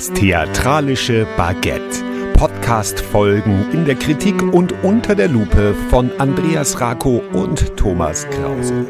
Das theatralische Baguette. Podcast-Folgen in der Kritik und unter der Lupe von Andreas Rako und Thomas Krause.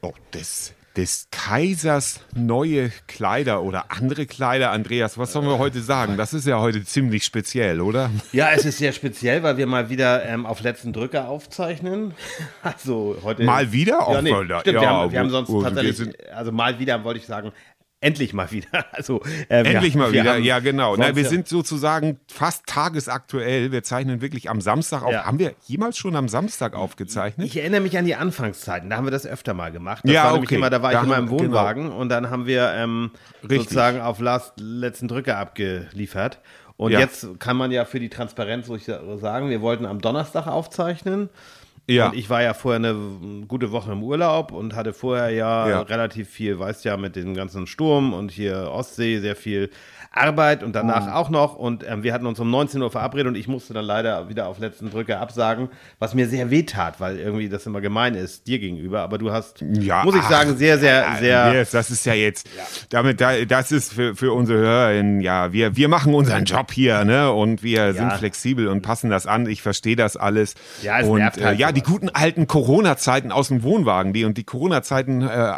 Oh, das des Kaisers neue Kleider oder andere Kleider. Andreas, was sollen wir heute sagen? Das ist ja heute ziemlich speziell, oder? Ja, es ist sehr speziell, weil wir mal wieder ähm, auf letzten Drücker aufzeichnen. Also heute. Mal wieder? Ja, nee, stimmt, ja, wir, haben, wir haben sonst tatsächlich, also mal wieder wollte ich sagen, Endlich mal wieder. Also, äh, Endlich mal wieder, haben, ja genau. Na, wir sind sozusagen fast tagesaktuell. Wir zeichnen wirklich am Samstag auf. Ja. Haben wir jemals schon am Samstag aufgezeichnet? Ich erinnere mich an die Anfangszeiten. Da haben wir das öfter mal gemacht. Das ja, war okay. immer, da war da ich immer im genau. Wohnwagen genau. und dann haben wir ähm, sozusagen auf last, letzten Drücker abgeliefert. Und ja. jetzt kann man ja für die Transparenz sagen, wir wollten am Donnerstag aufzeichnen. Ja. Und ich war ja vorher eine gute Woche im Urlaub und hatte vorher ja, ja. relativ viel, weißt ja, mit dem ganzen Sturm und hier Ostsee sehr viel Arbeit und danach mhm. auch noch. Und ähm, wir hatten uns um 19 Uhr verabredet und ich musste dann leider wieder auf letzten Drücker absagen, was mir sehr weh tat, weil irgendwie das immer gemein ist dir gegenüber. Aber du hast, ja, muss ich ach, sagen, sehr, sehr, sehr. Yes, das ist ja jetzt, ja. damit, das ist für, für unsere HörerInnen, ja, wir, wir machen unseren Job hier, ne? Und wir ja. sind flexibel und passen das an. Ich verstehe das alles. Ja, es und nervt halt äh, ja, die guten alten Corona-Zeiten aus dem Wohnwagen, die und die Corona-Zeiten, äh,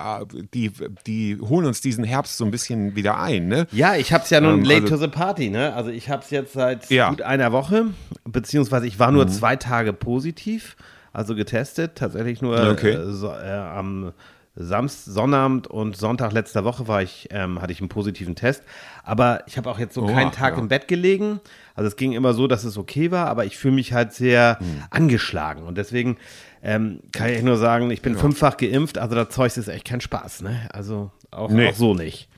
die, die holen uns diesen Herbst so ein bisschen wieder ein, ne? Ja, ich hab's ja nun ähm, late also, to the party, ne? Also ich habe es jetzt seit ja. gut einer Woche, beziehungsweise ich war nur mhm. zwei Tage positiv, also getestet, tatsächlich nur okay. äh, so, äh, am Samst, Sonnabend und Sonntag letzter Woche war ich, ähm, hatte ich einen positiven Test. Aber ich habe auch jetzt so oh, keinen Tag ja. im Bett gelegen. Also es ging immer so, dass es okay war, aber ich fühle mich halt sehr mhm. angeschlagen. Und deswegen ähm, kann ich nur sagen, ich bin ja. fünffach geimpft, also das Zeug ist echt kein Spaß. Ne? Also auch, nee. auch so nicht.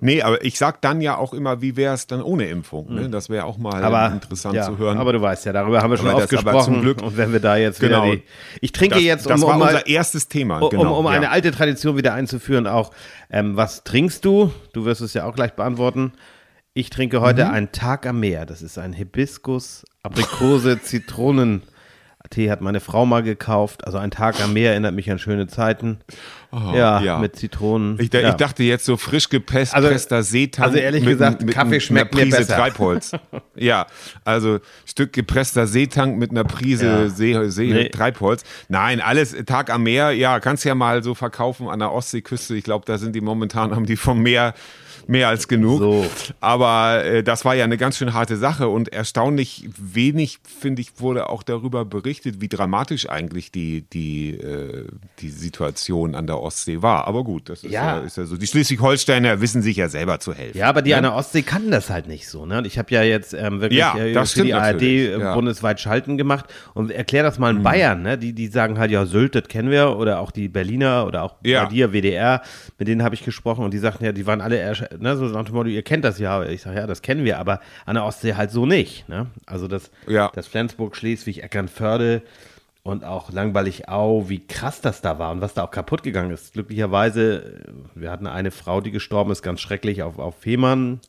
Nee, aber ich sag dann ja auch immer, wie wäre es dann ohne Impfung? Ne? Hm. Das wäre auch mal aber, interessant ja, zu hören. Aber du weißt ja, darüber haben wir schon oft gesprochen. Zum Glück, und wenn wir da jetzt genau, die, Ich trinke das, jetzt, um, das war um unser erstes Thema. Um, genau, um, um ja. eine alte Tradition wieder einzuführen, auch, ähm, was trinkst du? Du wirst es ja auch gleich beantworten. Ich trinke heute mhm. einen Tag am Meer. Das ist ein Hibiskus, Aprikose, Zitronen. Tee hat meine Frau mal gekauft. Also ein Tag am Meer erinnert mich an schöne Zeiten. Oh, ja, ja, mit Zitronen. Ich, ja. ich, dachte jetzt so frisch gepresster also, Seetang. Also ehrlich mit, gesagt, mit, Kaffee schmeckt mir besser. Treibholz. ja, also Stück gepresster Seetank mit einer Prise ja. See, See nee. Treibholz. Nein, alles Tag am Meer. Ja, kannst ja mal so verkaufen an der Ostseeküste. Ich glaube, da sind die momentan, haben die vom Meer mehr als genug. So. Aber äh, das war ja eine ganz schön harte Sache und erstaunlich wenig, finde ich, wurde auch darüber berichtet, wie dramatisch eigentlich die, die, äh, die Situation an der Ostsee war. Aber gut, das ist ja, ja ist ja so. Die Schleswig-Holsteiner wissen sich ja selber zu helfen. Ja, aber die ne? an der Ostsee kannten das halt nicht so. Ne? Und ich habe ja jetzt ähm, wirklich ja, äh, für die ARD äh, ja. bundesweit Schalten gemacht und erklär das mal in mhm. Bayern. Ne? Die, die sagen halt, ja, Sylt, das kennen wir oder auch die Berliner oder auch ja. bei dir, WDR, mit denen habe ich gesprochen und die sagten ja, die waren alle ne, so nach dem Motto, ihr kennt das ja. Ich sage, ja, das kennen wir, aber an der Ostsee halt so nicht. Ne? Also das, ja. das Flensburg, Schleswig, Eckernförde und auch langweilig Au, wie krass das da war und was da auch kaputt gegangen ist. Glücklicherweise, äh, wir hatten eine Frau, die gestorben ist, ganz schrecklich auf, auf Fehmarn,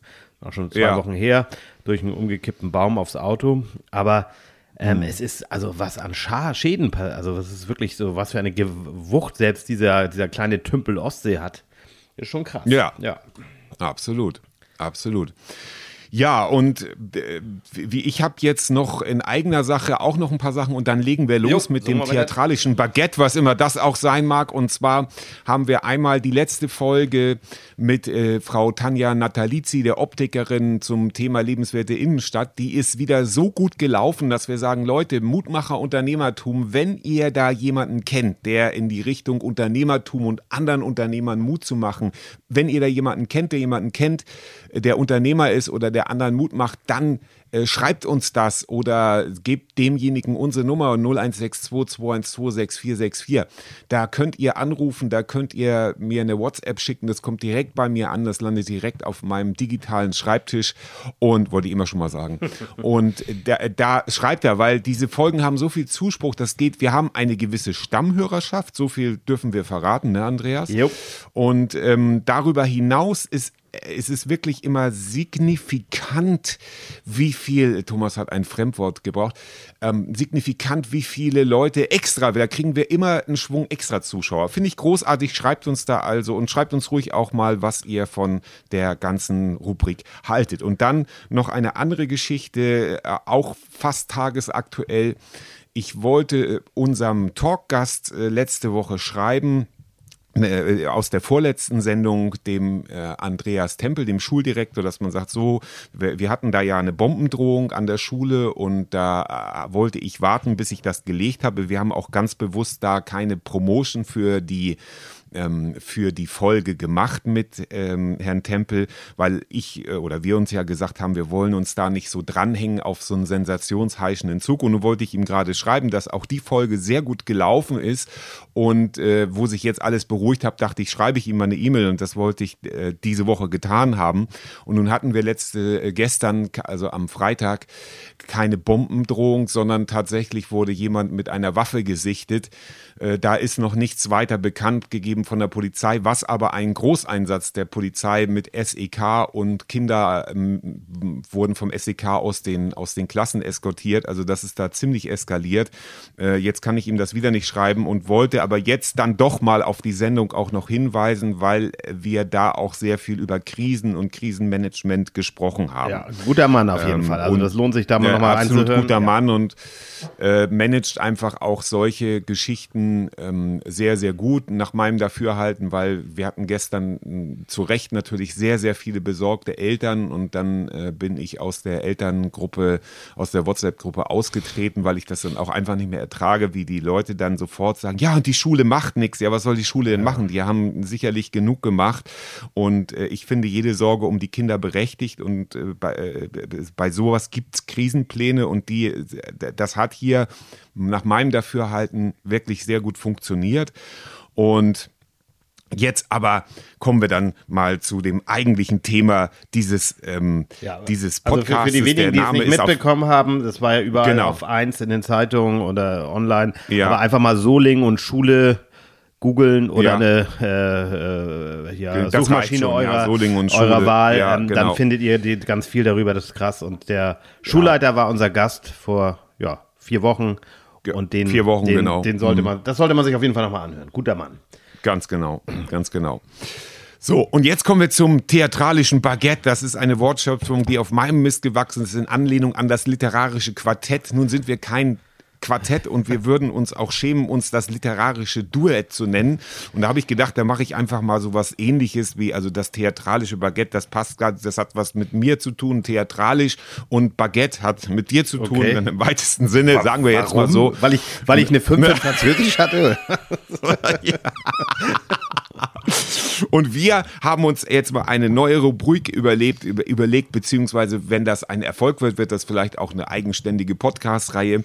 auch schon zwei ja. Wochen her, durch einen umgekippten Baum aufs Auto. Aber ähm, mhm. Es ist also was an Scha Schäden, also das ist wirklich so, was für eine Gewucht selbst dieser, dieser kleine Tümpel Ostsee hat. Ist schon krass. Ja. Ja. Absolut, absolut. Ja, und äh, wie ich habe jetzt noch in eigener Sache auch noch ein paar Sachen und dann legen wir los jo, mit dem theatralischen Baguette, was immer das auch sein mag. Und zwar haben wir einmal die letzte Folge mit äh, Frau Tanja Natalizzi, der Optikerin zum Thema lebenswerte Innenstadt. Die ist wieder so gut gelaufen, dass wir sagen, Leute, Mutmacher Unternehmertum, wenn ihr da jemanden kennt, der in die Richtung Unternehmertum und anderen Unternehmern Mut zu machen, wenn ihr da jemanden kennt, der jemanden kennt, der Unternehmer ist oder der anderen Mut macht, dann äh, schreibt uns das oder gebt demjenigen unsere Nummer 0162 212 6464. Da könnt ihr anrufen, da könnt ihr mir eine WhatsApp schicken, das kommt direkt bei mir an, das landet direkt auf meinem digitalen Schreibtisch und wollte ich immer schon mal sagen. und da, da schreibt er, weil diese Folgen haben so viel Zuspruch, das geht, wir haben eine gewisse Stammhörerschaft, so viel dürfen wir verraten, ne Andreas? Jo. Und ähm, darüber hinaus ist es ist wirklich immer signifikant, wie viel, Thomas hat ein Fremdwort gebraucht, ähm, signifikant, wie viele Leute extra, da kriegen wir immer einen Schwung extra Zuschauer. Finde ich großartig, schreibt uns da also und schreibt uns ruhig auch mal, was ihr von der ganzen Rubrik haltet. Und dann noch eine andere Geschichte, äh, auch fast tagesaktuell. Ich wollte äh, unserem Talkgast äh, letzte Woche schreiben, aus der vorletzten Sendung dem äh, Andreas Tempel, dem Schuldirektor, dass man sagt, so, wir, wir, hatten da ja eine Bombendrohung an der Schule und da äh, wollte ich warten, bis ich das gelegt habe. Wir haben auch ganz bewusst da keine Promotion für die ähm, für die Folge gemacht mit ähm, Herrn Tempel, weil ich äh, oder wir uns ja gesagt haben, wir wollen uns da nicht so dranhängen auf so einen sensationsheischenden Zug. Und nun wollte ich ihm gerade schreiben, dass auch die Folge sehr gut gelaufen ist und äh, wo sich jetzt alles beruhigt hat, dachte ich, schreibe ich ihm mal eine E-Mail und das wollte ich äh, diese Woche getan haben. Und nun hatten wir letzte äh, gestern, also am Freitag, keine Bombendrohung, sondern tatsächlich wurde jemand mit einer Waffe gesichtet. Äh, da ist noch nichts weiter bekannt gegeben von der Polizei, was aber ein Großeinsatz der Polizei mit SEK und Kinder ähm, wurden vom SEK aus den, aus den Klassen eskortiert. Also das ist da ziemlich eskaliert. Äh, jetzt kann ich ihm das wieder nicht schreiben und wollte aber jetzt dann doch mal auf die Sendung auch noch hinweisen, weil wir da auch sehr viel über Krisen und Krisenmanagement gesprochen haben. Ja, guter Mann auf jeden ähm, Fall. Also das lohnt sich da mal nochmal absolut einzuhören. guter ja. Mann und äh, managt einfach auch solche Geschichten ähm, sehr, sehr gut nach meinem Dafürhalten, weil wir hatten gestern äh, zu Recht natürlich sehr, sehr viele besorgte Eltern und dann äh, bin ich aus der Elterngruppe, aus der WhatsApp-Gruppe ausgetreten, weil ich das dann auch einfach nicht mehr ertrage, wie die Leute dann sofort sagen, ja, und die Schule macht nichts. Ja, was soll die Schule denn machen? Die haben sicherlich genug gemacht und äh, ich finde jede Sorge um die Kinder berechtigt und äh, bei, äh, bei sowas gibt es Krisenpläne und die, das hat hier nach meinem Dafürhalten wirklich sehr gut funktioniert. Und Jetzt aber kommen wir dann mal zu dem eigentlichen Thema dieses, ähm, ja, dieses Podcasts. Also für, für die wenigen, die es nicht mitbekommen haben, das war ja überall genau. auf eins in den Zeitungen oder online, ja. aber einfach mal Soling und Schule googeln oder ja. eine äh, äh, ja, Suchmaschine schon, eurer, eurer Wahl, ähm, genau. dann findet ihr die, ganz viel darüber, das ist krass. Und der Schulleiter war unser Gast vor ja, vier Wochen. Und den, vier Wochen, den, genau. Den sollte mhm. man, das sollte man sich auf jeden Fall nochmal anhören. Guter Mann. Ganz genau, ganz genau. So, und jetzt kommen wir zum theatralischen Baguette. Das ist eine Wortschöpfung, die auf meinem Mist gewachsen ist, in Anlehnung an das literarische Quartett. Nun sind wir kein Quartett und wir würden uns auch schämen, uns das literarische Duett zu nennen. Und da habe ich gedacht, da mache ich einfach mal so was ähnliches wie, also das theatralische Baguette, das passt gerade, das hat was mit mir zu tun, theatralisch und Baguette hat mit dir zu tun, okay. im weitesten Sinne, sagen wir jetzt mal so. Weil ich, weil ich eine 5 in Französisch hatte? ja. Und wir haben uns jetzt mal eine neue Rubrik überlebt, über, überlegt, beziehungsweise wenn das ein Erfolg wird, wird das vielleicht auch eine eigenständige Podcast-Reihe.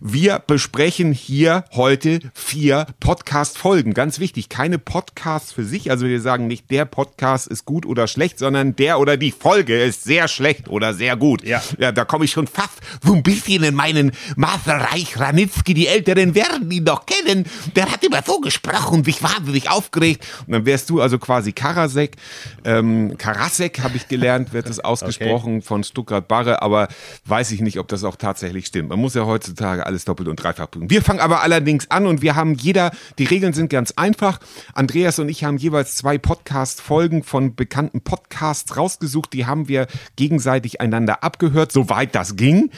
Wir besprechen hier heute vier Podcast-Folgen. Ganz wichtig, keine Podcasts für sich. Also wir sagen nicht, der Podcast ist gut oder schlecht, sondern der oder die Folge ist sehr schlecht oder sehr gut. Ja, ja da komme ich schon fast so ein bisschen in meinen Maserreich Ranitzky. Die Älteren werden ihn doch kennen. Der hat immer so gesprochen sich wahnsinnig aufgeregt. Und dann wärst du also quasi Karasek. Ähm, Karasek habe ich gelernt, wird es ausgesprochen okay. von Stuttgart Barre, aber weiß ich nicht, ob das auch tatsächlich stimmt. Man muss ja heutzutage alles doppelt und dreifach prüfen. Wir fangen aber allerdings an und wir haben jeder, die Regeln sind ganz einfach. Andreas und ich haben jeweils zwei Podcast-Folgen von bekannten Podcasts rausgesucht. Die haben wir gegenseitig einander abgehört, soweit das ging.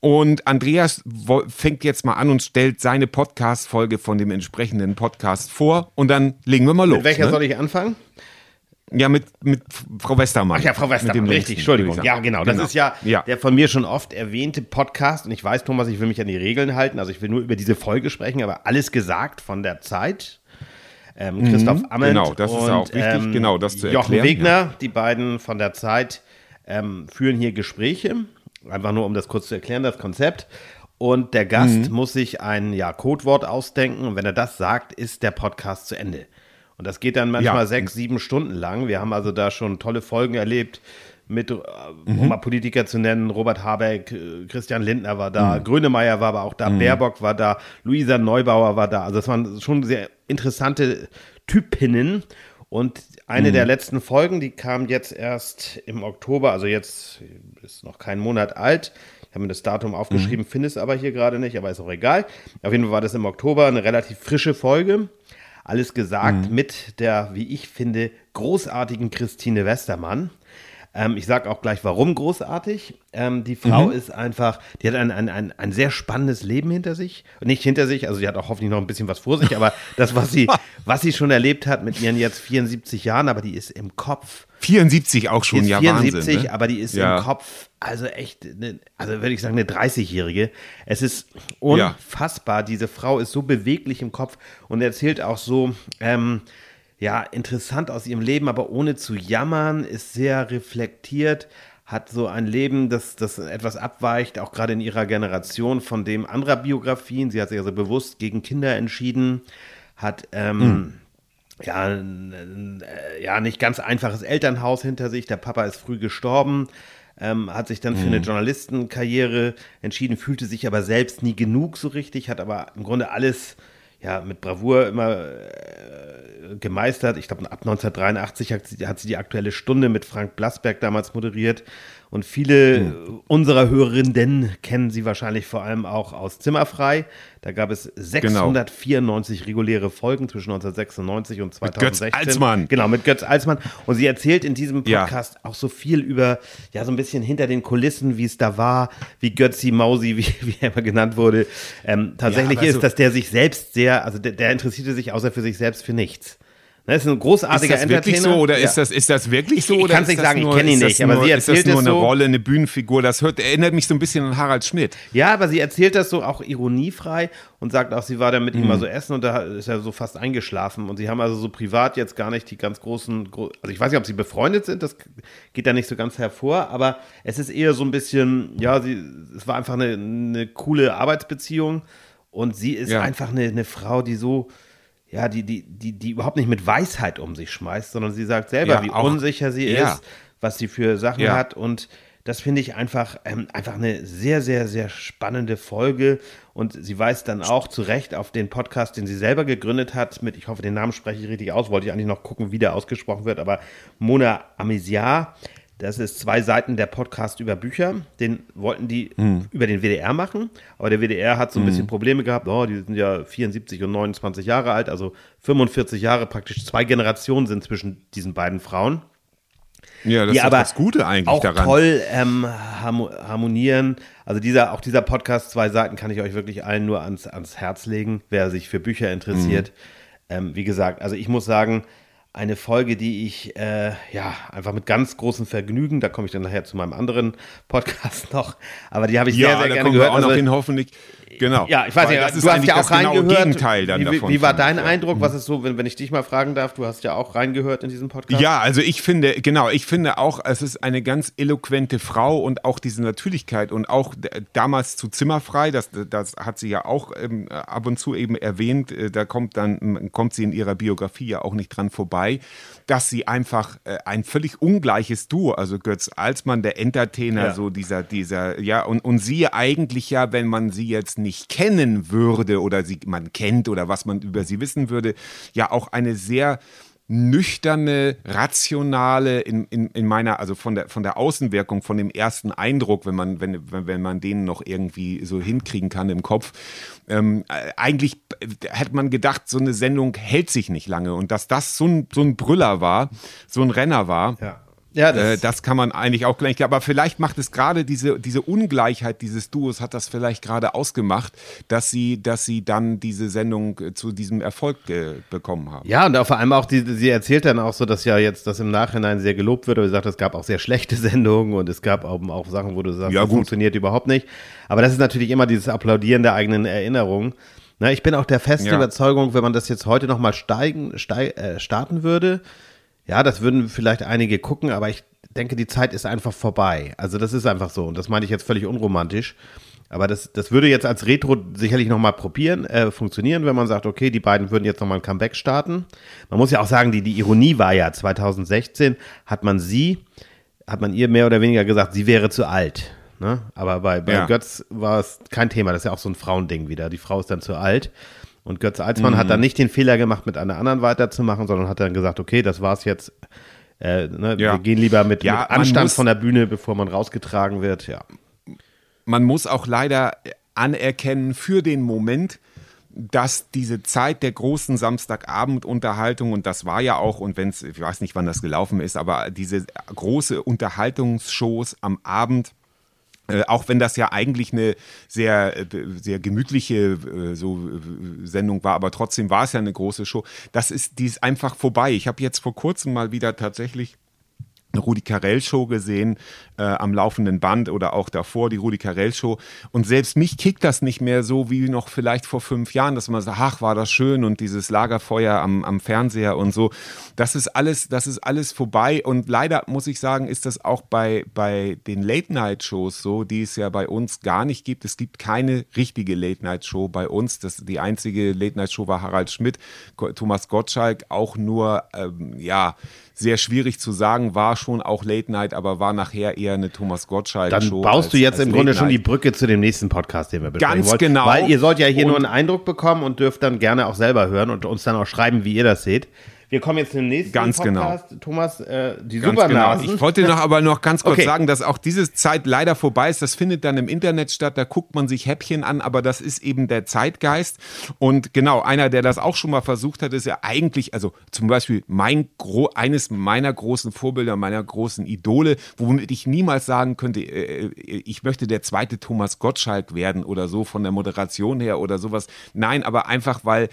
Und Andreas fängt jetzt mal an und stellt seine Podcast-Folge von dem entsprechenden Podcast vor und dann legen wir mal los. Mit welcher ne? soll ich anfangen? Ja, mit, mit Frau Westermann. Ach ja, Frau Westermann, richtig, Entschuldigung. Ja, genau. Das genau. ist ja, ja, der von mir schon oft erwähnte Podcast. Und ich weiß, Thomas, ich will mich an die Regeln halten. Also ich will nur über diese Folge sprechen, aber alles gesagt von der Zeit. Ähm, Christoph mhm, Amend Genau, das und, ist auch wichtig, ähm, genau, das zu erklären. Jochen Wegner, ja. die beiden von der Zeit, ähm, führen hier Gespräche. Einfach nur, um das kurz zu erklären, das Konzept. Und der Gast mhm. muss sich ein ja, Codewort ausdenken. Und wenn er das sagt, ist der Podcast zu Ende. Und das geht dann manchmal ja. sechs, sieben Stunden lang. Wir haben also da schon tolle Folgen erlebt mit, äh, um mhm. mal Politiker zu nennen, Robert Habeck, äh, Christian Lindner war da, mhm. Grönemeyer war aber auch da, mhm. Baerbock war da, Luisa Neubauer war da. Also das waren schon sehr interessante Typinnen. Und eine mhm. der letzten Folgen, die kam jetzt erst im Oktober, also jetzt ist noch kein Monat alt. Ich habe mir das Datum aufgeschrieben, mhm. finde es aber hier gerade nicht, aber ist auch egal. Auf jeden Fall war das im Oktober eine relativ frische Folge. Alles gesagt mhm. mit der, wie ich finde, großartigen Christine Westermann. Ähm, ich sage auch gleich, warum großartig. Ähm, die Frau mhm. ist einfach, die hat ein, ein, ein, ein sehr spannendes Leben hinter sich. Nicht hinter sich, also sie hat auch hoffentlich noch ein bisschen was vor sich, aber das, was sie, was sie schon erlebt hat mit ihren jetzt 74 Jahren, aber die ist im Kopf. 74 auch schon, ja 74, Wahnsinn. Ne? aber die ist ja. im Kopf, also echt, ne, also würde ich sagen, eine 30-Jährige. Es ist unfassbar. Ja. Diese Frau ist so beweglich im Kopf und erzählt auch so, ähm, ja, interessant aus ihrem Leben, aber ohne zu jammern, ist sehr reflektiert, hat so ein Leben, das, das etwas abweicht, auch gerade in ihrer Generation von dem anderer Biografien. Sie hat sich also bewusst gegen Kinder entschieden, hat ähm, mhm. ja, äh, ja, nicht ganz einfaches Elternhaus hinter sich. Der Papa ist früh gestorben. Ähm, hat sich dann für eine hm. Journalistenkarriere entschieden, fühlte sich aber selbst nie genug so richtig, hat aber im Grunde alles ja, mit Bravour immer äh, gemeistert. Ich glaube, ab 1983 hat sie, hat sie die aktuelle Stunde mit Frank Blasberg damals moderiert. Und viele mhm. unserer Hörerinnen kennen sie wahrscheinlich vor allem auch aus Zimmerfrei. Da gab es 694 genau. reguläre Folgen zwischen 1996 und 2016. Mit Götz Alsmann. Genau, mit Götz Alsmann. Und sie erzählt in diesem Podcast ja. auch so viel über, ja, so ein bisschen hinter den Kulissen, wie es da war, wie Götzi Mausi, wie, wie er immer genannt wurde, ähm, tatsächlich ja, ist, so dass der sich selbst sehr, also der, der interessierte sich außer für sich selbst für nichts. Das ist ein großartiger ist das wirklich so oder ja. ist, das, ist das wirklich so? Ich, ich kann es nicht sagen, nur, ich kenne ihn nicht, aber sie erzählt ist das nur eine so. Rolle, eine Bühnenfigur? Das hört, erinnert mich so ein bisschen an Harald Schmidt. Ja, aber sie erzählt das so auch ironiefrei und sagt auch, sie war da mit mhm. ihm mal so essen und da ist er so fast eingeschlafen und sie haben also so privat jetzt gar nicht die ganz großen, also ich weiß nicht, ob sie befreundet sind, das geht da nicht so ganz hervor, aber es ist eher so ein bisschen, ja, sie, es war einfach eine, eine coole Arbeitsbeziehung und sie ist ja. einfach eine, eine Frau, die so ja, die, die, die, die überhaupt nicht mit Weisheit um sich schmeißt, sondern sie sagt selber, ja, wie auch, unsicher sie ja. ist, was sie für Sachen ja. hat und das finde ich einfach, ähm, einfach eine sehr, sehr, sehr spannende Folge. Und sie weist dann auch zu Recht auf den Podcast, den sie selber gegründet hat, mit, ich hoffe, den Namen spreche ich richtig aus, wollte ich eigentlich noch gucken, wie der ausgesprochen wird, aber Mona Amesiar, das ist zwei Seiten der Podcast über Bücher. Den wollten die mhm. über den WDR machen, aber der WDR hat so ein bisschen hm. Probleme gehabt. Oh, die sind ja 74 und 29 Jahre alt, also 45 Jahre, praktisch zwei Generationen sind zwischen diesen beiden Frauen. Ja, das die ist aber das Gute eigentlich auch daran. toll ähm, harmonieren. Also dieser, auch dieser Podcast, zwei Seiten, kann ich euch wirklich allen nur ans, ans Herz legen, wer sich für Bücher interessiert. Mhm. Ähm, wie gesagt, also ich muss sagen, eine Folge, die ich äh, ja einfach mit ganz großem Vergnügen, da komme ich dann nachher zu meinem anderen Podcast noch, aber die habe ich ja, sehr, sehr gerne gehört. Wir auch also, noch hin, hoffentlich. Genau. Ja, ich weiß Weil nicht, du hast ja auch reingehört. Gegenteil dann wie, davon wie war dein Eindruck? Was ist so, wenn, wenn ich dich mal fragen darf, du hast ja auch reingehört in diesem Podcast? Ja, also ich finde, genau, ich finde auch, es ist eine ganz eloquente Frau und auch diese Natürlichkeit und auch damals zu Zimmerfrei, das, das hat sie ja auch ähm, ab und zu eben erwähnt, äh, da kommt dann, kommt sie in ihrer Biografie ja auch nicht dran vorbei, dass sie einfach äh, ein völlig ungleiches Duo, also Götz Alsmann, der Entertainer, ja. so dieser, dieser, ja, und, und sie eigentlich ja, wenn man sie jetzt nicht kennen würde oder sie man kennt oder was man über sie wissen würde, ja auch eine sehr nüchterne, rationale, in, in, in meiner, also von der, von der Außenwirkung, von dem ersten Eindruck, wenn man, wenn, wenn man den noch irgendwie so hinkriegen kann im Kopf. Ähm, eigentlich hätte man gedacht, so eine Sendung hält sich nicht lange und dass das so ein, so ein Brüller war, so ein Renner war. Ja ja, das, äh, das, kann man eigentlich auch gleich. Aber vielleicht macht es gerade diese, diese Ungleichheit dieses Duos, hat das vielleicht gerade ausgemacht, dass sie, dass sie dann diese Sendung äh, zu diesem Erfolg äh, bekommen haben. Ja, und vor allem auch, die, sie erzählt dann auch so, dass ja jetzt das im Nachhinein sehr gelobt wird. Aber sie sagt, es gab auch sehr schlechte Sendungen und es gab auch, auch Sachen, wo du sagst, ja, das funktioniert überhaupt nicht. Aber das ist natürlich immer dieses Applaudieren der eigenen Erinnerungen. Na, ich bin auch der festen ja. Überzeugung, wenn man das jetzt heute nochmal steigen, steig, äh, starten würde, ja, das würden vielleicht einige gucken, aber ich denke, die Zeit ist einfach vorbei. Also das ist einfach so und das meine ich jetzt völlig unromantisch. Aber das, das würde jetzt als Retro sicherlich nochmal probieren, äh, funktionieren, wenn man sagt, okay, die beiden würden jetzt nochmal ein Comeback starten. Man muss ja auch sagen, die, die Ironie war ja, 2016 hat man sie, hat man ihr mehr oder weniger gesagt, sie wäre zu alt. Ne? Aber bei, bei ja. Götz war es kein Thema, das ist ja auch so ein Frauending wieder. Die Frau ist dann zu alt. Und Götz Alsmann mhm. hat dann nicht den Fehler gemacht, mit einer anderen weiterzumachen, sondern hat dann gesagt, okay, das war's jetzt. Äh, ne, ja. Wir gehen lieber mit, ja, mit Anstand von der Bühne, bevor man rausgetragen wird. Ja. Man muss auch leider anerkennen für den Moment, dass diese Zeit der großen Samstagabendunterhaltung, und das war ja auch, und wenn es, ich weiß nicht, wann das gelaufen ist, aber diese große Unterhaltungsshows am Abend, äh, auch wenn das ja eigentlich eine sehr, äh, sehr gemütliche äh, so, Sendung war, aber trotzdem war es ja eine große Show. Das ist, die ist einfach vorbei. Ich habe jetzt vor kurzem mal wieder tatsächlich Rudi Carell Show gesehen äh, am laufenden Band oder auch davor die Rudi Carell Show und selbst mich kickt das nicht mehr so wie noch vielleicht vor fünf Jahren, dass man sagt, ach war das schön und dieses Lagerfeuer am, am Fernseher und so. Das ist alles, das ist alles vorbei und leider muss ich sagen, ist das auch bei bei den Late Night Shows so, die es ja bei uns gar nicht gibt. Es gibt keine richtige Late Night Show bei uns. Das die einzige Late Night Show war Harald Schmidt, Thomas Gottschalk auch nur ähm, ja sehr schwierig zu sagen, war schon auch Late Night, aber war nachher eher eine Thomas Gottschalk-Show. Dann baust als, du jetzt im Grunde schon die Brücke zu dem nächsten Podcast, den wir besprechen Ganz wollen. genau. Weil ihr sollt ja hier und nur einen Eindruck bekommen und dürft dann gerne auch selber hören und uns dann auch schreiben, wie ihr das seht. Wir kommen jetzt zum nächsten ganz genau. Podcast. Genau. Thomas, äh, die ganz Supernasen. Genau. Ich wollte noch aber noch ganz kurz okay. sagen, dass auch diese Zeit leider vorbei ist. Das findet dann im Internet statt. Da guckt man sich Häppchen an, aber das ist eben der Zeitgeist. Und genau, einer, der das auch schon mal versucht hat, ist ja eigentlich, also zum Beispiel mein eines meiner großen Vorbilder, meiner großen Idole, womit ich niemals sagen könnte, äh, äh, ich möchte der zweite Thomas Gottschalk werden oder so von der Moderation her oder sowas. Nein, aber einfach, weil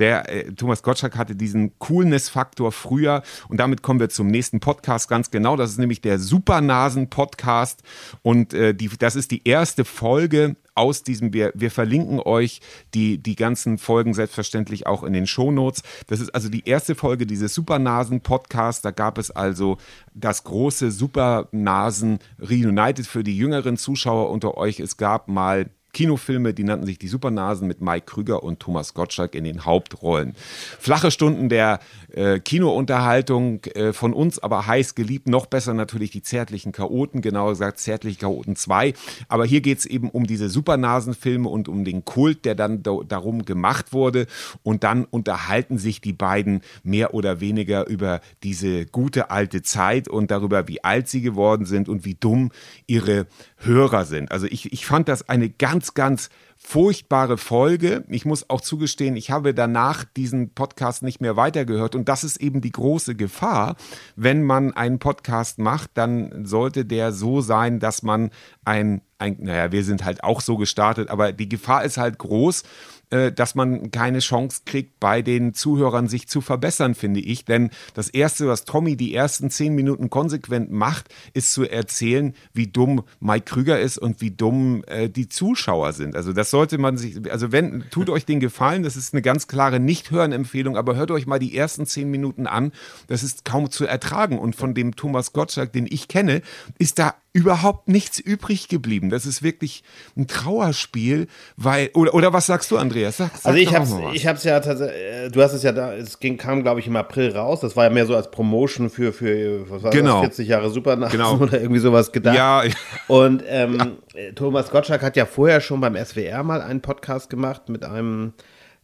der äh, Thomas Gottschalk hatte diesen Coolness-Faktor früher und damit kommen wir zum nächsten Podcast ganz genau. Das ist nämlich der Supernasen-Podcast und äh, die, das ist die erste Folge aus diesem, wir, wir verlinken euch die, die ganzen Folgen selbstverständlich auch in den Shownotes. Das ist also die erste Folge dieses Supernasen-Podcasts. Da gab es also das große Supernasen Reunited für die jüngeren Zuschauer unter euch. Es gab mal Kinofilme, die nannten sich die Supernasen mit Mike Krüger und Thomas Gottschalk in den Hauptrollen. Flache Stunden der äh, Kinounterhaltung äh, von uns aber heiß geliebt, noch besser natürlich die zärtlichen Chaoten, genauer gesagt zärtliche Chaoten 2. Aber hier geht es eben um diese Supernasenfilme und um den Kult, der dann darum gemacht wurde. Und dann unterhalten sich die beiden mehr oder weniger über diese gute alte Zeit und darüber, wie alt sie geworden sind und wie dumm ihre Hörer sind. Also ich, ich fand das eine ganz, ganz furchtbare Folge. Ich muss auch zugestehen, ich habe danach diesen Podcast nicht mehr weitergehört. Und das ist eben die große Gefahr. Wenn man einen Podcast macht, dann sollte der so sein, dass man ein, ein naja, wir sind halt auch so gestartet, aber die Gefahr ist halt groß, äh, dass man keine Chance kriegt, bei den Zuhörern sich zu verbessern, finde ich. Denn das Erste, was Tommy die ersten zehn Minuten konsequent macht, ist zu erzählen, wie dumm Mike Krüger ist und wie dumm äh, die Zuschauer sind. Also das sollte man sich, also wenn, tut euch den Gefallen, das ist eine ganz klare Nicht-Hören-Empfehlung, aber hört euch mal die ersten zehn Minuten an. Das ist kaum zu ertragen. Und von dem Thomas Gottschalk, den ich kenne, ist da überhaupt nichts übrig geblieben. Das ist wirklich ein Trauerspiel, weil oder oder was sagst du, Andreas? Sag, sag also ich hab's, ich hab's ja tatsächlich. Du hast es ja da, es ging kam glaube ich im April raus. Das war ja mehr so als Promotion für für genau. das, 40 Jahre Supernacht genau. oder irgendwie sowas gedacht. Ja. Und ähm, ja. Thomas Gottschalk hat ja vorher schon beim SWR mal einen Podcast gemacht mit einem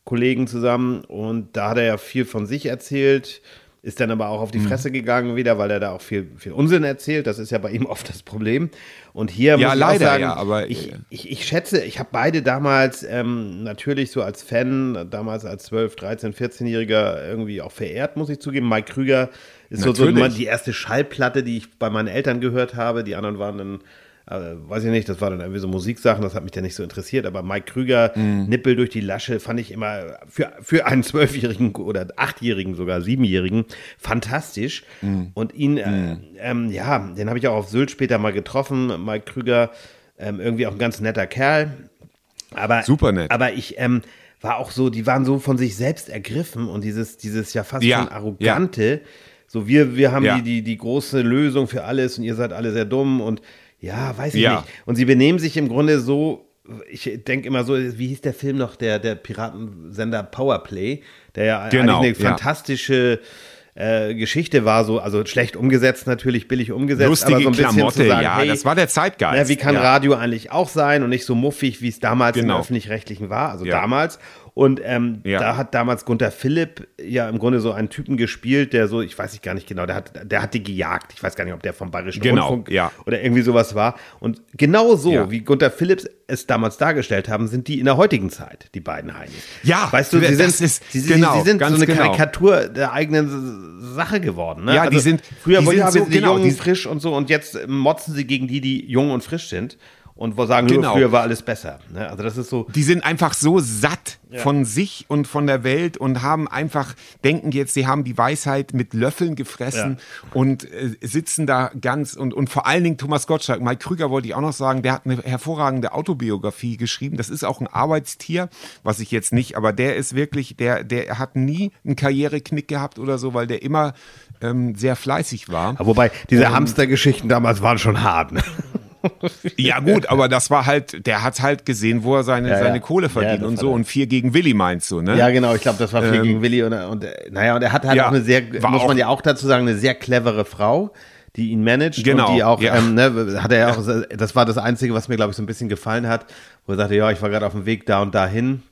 Kollegen zusammen und da hat er ja viel von sich erzählt ist dann aber auch auf die mhm. Fresse gegangen wieder, weil er da auch viel, viel Unsinn erzählt. Das ist ja bei ihm oft das Problem. Und hier ja, muss ich leider, auch sagen, ja, aber ich, ich, ich schätze, ich habe beide damals ähm, natürlich so als Fan, damals als 12, 13, 14-Jähriger irgendwie auch verehrt, muss ich zugeben. Mike Krüger ist so, so die erste Schallplatte, die ich bei meinen Eltern gehört habe. Die anderen waren dann äh, weiß ich nicht, das war dann irgendwie so Musiksachen, das hat mich dann nicht so interessiert, aber Mike Krüger, mm. Nippel durch die Lasche, fand ich immer für, für einen Zwölfjährigen oder Achtjährigen, sogar Siebenjährigen, fantastisch. Mm. Und ihn, äh, ähm, ja, den habe ich auch auf Sylt später mal getroffen, Mike Krüger, ähm, irgendwie auch ein ganz netter Kerl. Aber, Super nett. Aber ich, ähm, war auch so, die waren so von sich selbst ergriffen und dieses, dieses ja fast ja, schon arrogante, ja. so wir, wir haben ja. die, die, die große Lösung für alles und ihr seid alle sehr dumm und ja, weiß ich ja. nicht. Und sie benehmen sich im Grunde so, ich denke immer so, wie hieß der Film noch, der, der Piratensender Powerplay, der ja genau, eine ja. fantastische äh, Geschichte war, so, also schlecht umgesetzt natürlich, billig umgesetzt, Lustige aber so ein bisschen Klamotte, zu sagen, ja, hey, das war der Zeitgeist. Ja, wie kann Radio eigentlich auch sein und nicht so muffig, wie es damals genau. im Öffentlich-Rechtlichen war, also damals. Und ähm, ja. da hat damals Gunther Philipp ja im Grunde so einen Typen gespielt, der so, ich weiß nicht gar nicht genau, der hat, der hat die gejagt. Ich weiß gar nicht, ob der vom Bayerischen genau, Rundfunk ja. oder irgendwie sowas war. Und genau so, ja. wie Gunther Philipps es damals dargestellt haben, sind die in der heutigen Zeit, die beiden Heinis. Ja, weißt du, sie sind, ist, sie, genau, sie sind so eine genau. Karikatur der eigenen Sache geworden. Ne? Ja, also die sind früher die sind so, die genau, jung, frisch und so und jetzt motzen sie gegen die, die jung und frisch sind und wo sagen, genau. früher war alles besser. Ne? Also das ist so. Die sind einfach so satt ja. von sich und von der Welt und haben einfach, denken jetzt, sie haben die Weisheit mit Löffeln gefressen ja. und äh, sitzen da ganz und, und vor allen Dingen Thomas Gottschalk, Mike Krüger wollte ich auch noch sagen, der hat eine hervorragende Autobiografie geschrieben. Das ist auch ein Arbeitstier, was ich jetzt nicht, aber der ist wirklich, der, der hat nie einen Karriereknick gehabt oder so, weil der immer ähm, sehr fleißig war. Aber wobei, diese ähm, Hamstergeschichten damals waren schon hart. Ne? Ja, gut, aber das war halt, der hat halt gesehen, wo er seine, ja, seine Kohle verdient ja, und so. Und vier gegen Willi meinst du, ne? Ja, genau, ich glaube, das war vier ähm, gegen Willi. Und, und, naja, und er hat halt auch eine sehr, muss man ja auch dazu sagen, eine sehr clevere Frau die ihn managt genau, und die auch, ja. ähm, ne, hat er ja auch, das war das Einzige, was mir, glaube ich, so ein bisschen gefallen hat, wo er sagte, ja, ich war gerade auf dem Weg da und dahin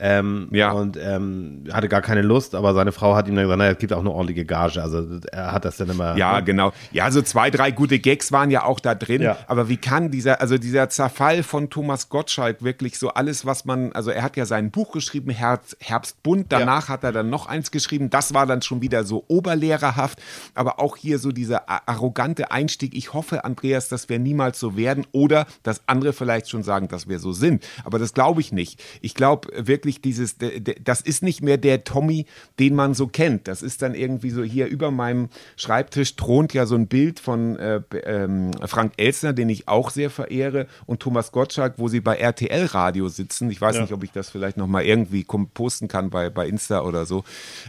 ähm, ja. Und ähm, hatte gar keine Lust, aber seine Frau hat ihm dann gesagt, naja, es gibt auch eine ordentliche Gage. Also er hat das dann immer. Ja, ne? genau. Ja, so zwei, drei gute Gags waren ja auch da drin. Ja. Aber wie kann dieser, also dieser Zerfall von Thomas Gottschalk wirklich so alles, was man, also er hat ja sein Buch geschrieben, Herz, Herbstbunt, danach ja. hat er dann noch eins geschrieben, das war dann schon wieder so oberlehrerhaft, aber auch hier so dieser arrogante Einstieg. Ich hoffe, Andreas, dass wir niemals so werden oder dass andere vielleicht schon sagen, dass wir so sind. Aber das glaube ich nicht. Ich glaube wirklich, wirklich dieses, das ist nicht mehr der Tommy, den man so kennt. Das ist dann irgendwie so hier über meinem Schreibtisch thront ja so ein Bild von äh, ähm, Frank Elsner, den ich auch sehr verehre, und Thomas Gottschalk, wo sie bei RTL Radio sitzen. Ich weiß ja. nicht, ob ich das vielleicht nochmal irgendwie posten kann bei, bei Insta oder so.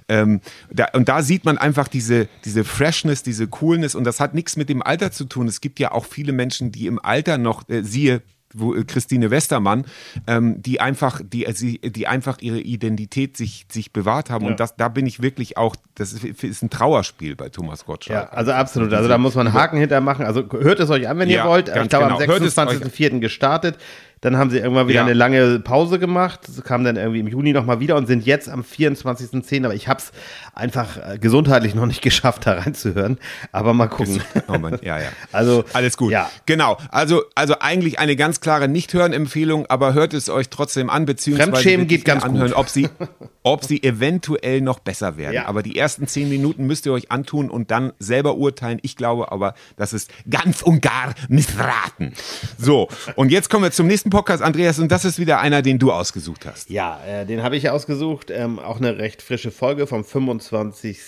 Ähm, da, und da sieht man einfach diese, diese Freshness, diese Coolness und das hat nichts mit dem Alter zu tun. Es gibt ja auch viele Menschen, die im Alter noch, äh, siehe wo, äh, Christine Westermann, ähm, die einfach, die, äh, die einfach ihre Identität sich, sich bewahrt haben. Ja. Und das, da bin ich wirklich auch, das ist, ist ein Trauerspiel bei Thomas Gottschalk. Ja, also absolut. Also da muss man einen Haken hintermachen. Also hört es euch an, wenn ja, ihr wollt. Ich glaube, genau. am 26.04. gestartet. Dann haben sie irgendwann wieder ja. eine lange Pause gemacht, kamen dann irgendwie im Juni nochmal wieder und sind jetzt am 24.10. Aber ich habe es einfach äh, gesundheitlich noch nicht geschafft, da reinzuhören. Aber mal gucken. Oh Mann. Ja, ja. Also alles gut. Ja. Genau. Also, also eigentlich eine ganz klare Nicht-Hören-Empfehlung, aber hört es euch trotzdem an, beziehungsweise Fremdschämen geht ganz anhören, gut. ob sie, ob sie eventuell noch besser werden. Ja. Aber die ersten zehn Minuten müsst ihr euch antun und dann selber urteilen. Ich glaube aber, das ist ganz und gar missraten. So. Und jetzt kommen wir zum nächsten Podcast, Andreas, und das ist wieder einer, den du ausgesucht hast. Ja, äh, den habe ich ausgesucht. Ähm, auch eine recht frische Folge vom 25.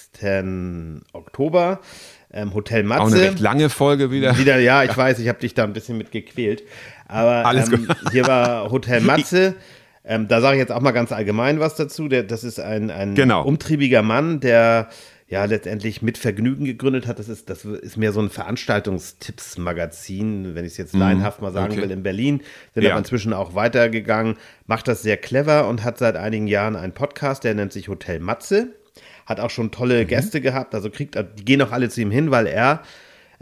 Oktober. Ähm, Hotel Matze. Auch eine recht lange Folge wieder. Wieder, ja, ich weiß, ich habe dich da ein bisschen mit gequält. Aber Alles ähm, hier war Hotel Matze. Ähm, da sage ich jetzt auch mal ganz allgemein was dazu. Der, das ist ein, ein genau. umtriebiger Mann, der ja letztendlich mit Vergnügen gegründet hat. Das ist, das ist mehr so ein Veranstaltungstipps-Magazin, wenn ich es jetzt mhm. laienhaft mal sagen okay. will, in Berlin. Sind ja. aber inzwischen auch weitergegangen, macht das sehr clever und hat seit einigen Jahren einen Podcast, der nennt sich Hotel Matze. Hat auch schon tolle mhm. Gäste gehabt, also kriegt, die gehen auch alle zu ihm hin, weil er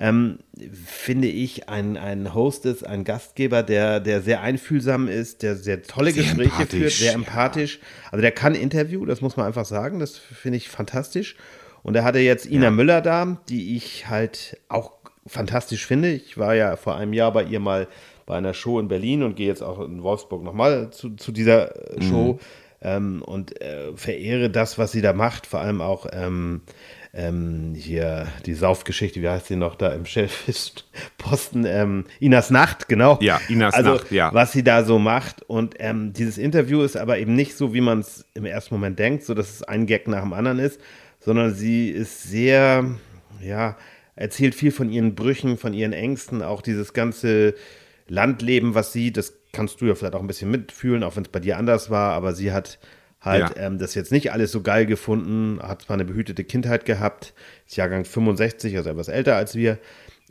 ähm, finde ich, ein, ein Host ist, ein Gastgeber, der, der sehr einfühlsam ist, der sehr tolle sehr Gespräche führt, sehr empathisch. Ja. Also der kann Interview, das muss man einfach sagen, das finde ich fantastisch. Und er hatte jetzt Ina ja. Müller da, die ich halt auch fantastisch finde. Ich war ja vor einem Jahr bei ihr mal bei einer Show in Berlin und gehe jetzt auch in Wolfsburg nochmal zu, zu dieser äh, Show mhm. ähm, und äh, verehre das, was sie da macht, vor allem auch ähm, ähm, hier die Saufgeschichte, wie heißt sie noch da im Chefposten? Ähm, Inas Nacht, genau. Ja, Inas also, Nacht, ja. Was sie da so macht. Und ähm, dieses Interview ist aber eben nicht so, wie man es im ersten Moment denkt, so dass es ein Gag nach dem anderen ist, sondern sie ist sehr, ja, erzählt viel von ihren Brüchen, von ihren Ängsten, auch dieses ganze Landleben, was sie, das kannst du ja vielleicht auch ein bisschen mitfühlen, auch wenn es bei dir anders war, aber sie hat halt ja. ähm, das jetzt nicht alles so geil gefunden, hat zwar eine behütete Kindheit gehabt, ist Jahrgang 65, also etwas älter als wir.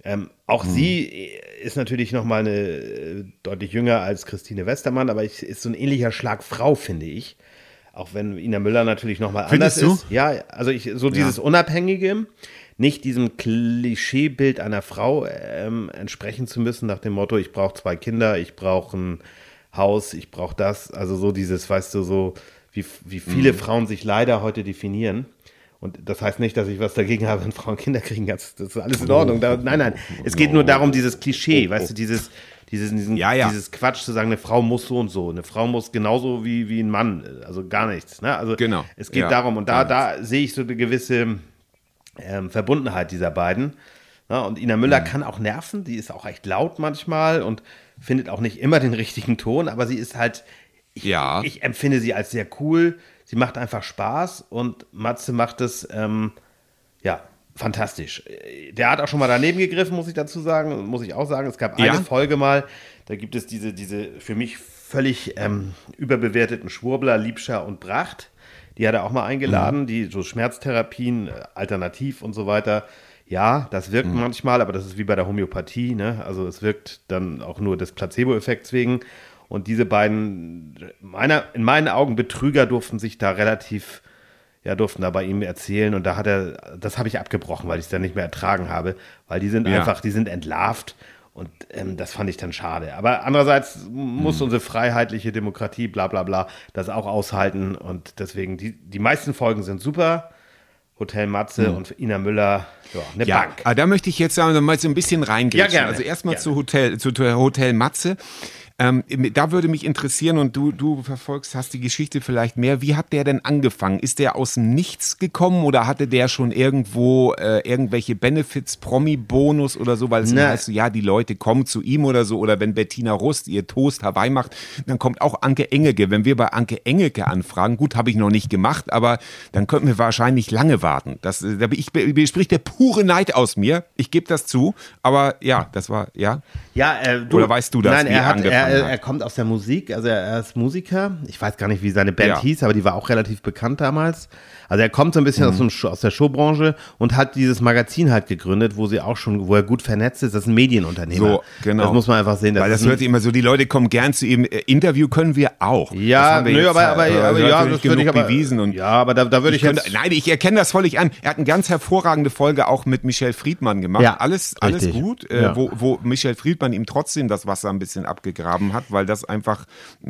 Ähm, auch hm. sie ist natürlich noch mal eine äh, deutlich jünger als Christine Westermann, aber ich, ist so ein ähnlicher Schlag Frau, finde ich. Auch wenn Ina Müller natürlich nochmal anders du? ist. Ja, also ich, so dieses ja. Unabhängige, nicht diesem Klischeebild einer Frau ähm, entsprechen zu müssen, nach dem Motto, ich brauche zwei Kinder, ich brauche ein Haus, ich brauche das. Also so dieses, weißt du, so wie, wie viele mhm. Frauen sich leider heute definieren. Und das heißt nicht, dass ich was dagegen habe, wenn Frauen Kinder kriegen. Das, das ist alles in Ordnung. Da, nein, nein. Es geht nur darum, dieses Klischee, oh, weißt du, dieses, dieses, diesen, ja, ja. dieses Quatsch zu sagen, eine Frau muss so und so. Eine Frau muss genauso wie, wie ein Mann. Also gar nichts. Ne? Also genau. es geht ja, darum. Und da, da sehe ich so eine gewisse ähm, Verbundenheit dieser beiden. Ja, und Ina Müller mhm. kann auch nerven. Die ist auch echt laut manchmal und findet auch nicht immer den richtigen Ton. Aber sie ist halt, ich, ja. ich empfinde sie als sehr cool Sie macht einfach Spaß und Matze macht es, ähm, ja, fantastisch. Der hat auch schon mal daneben gegriffen, muss ich dazu sagen, muss ich auch sagen. Es gab eine Folge mal, da gibt es diese, diese für mich völlig ähm, überbewerteten Schwurbler, Liebscher und Bracht. Die hat er auch mal eingeladen, mhm. die so Schmerztherapien, äh, alternativ und so weiter. Ja, das wirkt mhm. manchmal, aber das ist wie bei der Homöopathie. Ne? Also es wirkt dann auch nur des Placebo-Effekts wegen. Und diese beiden, meiner, in meinen Augen Betrüger durften sich da relativ, ja, durften da bei ihm erzählen. Und da hat er, das habe ich abgebrochen, weil ich es dann nicht mehr ertragen habe, weil die sind ja. einfach, die sind entlarvt. Und ähm, das fand ich dann schade. Aber andererseits muss hm. unsere freiheitliche Demokratie, bla bla bla, das auch aushalten. Und deswegen, die, die meisten Folgen sind super. Hotel Matze mhm. und Ina Müller, ja, eine ja, Bank. Aber da möchte ich jetzt sagen, mal so ein bisschen reingehen. Ja, gerne. Also erstmal zu Hotel, zu Hotel Matze. Ähm, da würde mich interessieren und du, du verfolgst, hast die Geschichte vielleicht mehr. Wie hat der denn angefangen? Ist der aus dem Nichts gekommen oder hatte der schon irgendwo äh, irgendwelche Benefits, Promi-Bonus oder so? Weil es ne. heißt, ja, die Leute kommen zu ihm oder so. Oder wenn Bettina Rust ihr Toast Hawaii macht, dann kommt auch Anke Engelke. Wenn wir bei Anke Engelke anfragen, gut, habe ich noch nicht gemacht, aber dann könnten wir wahrscheinlich lange warten. Das, da ich, spricht der pure Neid aus mir. Ich gebe das zu. Aber ja, das war, ja. Ja, äh, du, Oder weißt du das? Nein, er, hat, er, er, kommt aus der Musik, also er, er, ist Musiker. Ich weiß gar nicht, wie seine Band ja. hieß, aber die war auch relativ bekannt damals. Also er kommt so ein bisschen mhm. aus, dem, aus der Showbranche und hat dieses Magazin halt gegründet, wo sie auch schon, wo er gut vernetzt ist. Das ist ein Medienunternehmer. So, genau. Das muss man einfach sehen. Weil das hört immer so, die Leute kommen gern zu ihm. Äh, Interview können wir auch. Ja, nö, aber, aber, äh, aber ja, das würde ich aber, bewiesen. Und ja, aber da, da würde ich, ich könnte, Nein, ich erkenne das völlig an. Er hat eine ganz hervorragende Folge auch mit Michel Friedmann gemacht. Ja, alles, alles gut, äh, ja. wo, wo Michel Friedmann ihm trotzdem das Wasser ein bisschen abgegraben hat, weil das einfach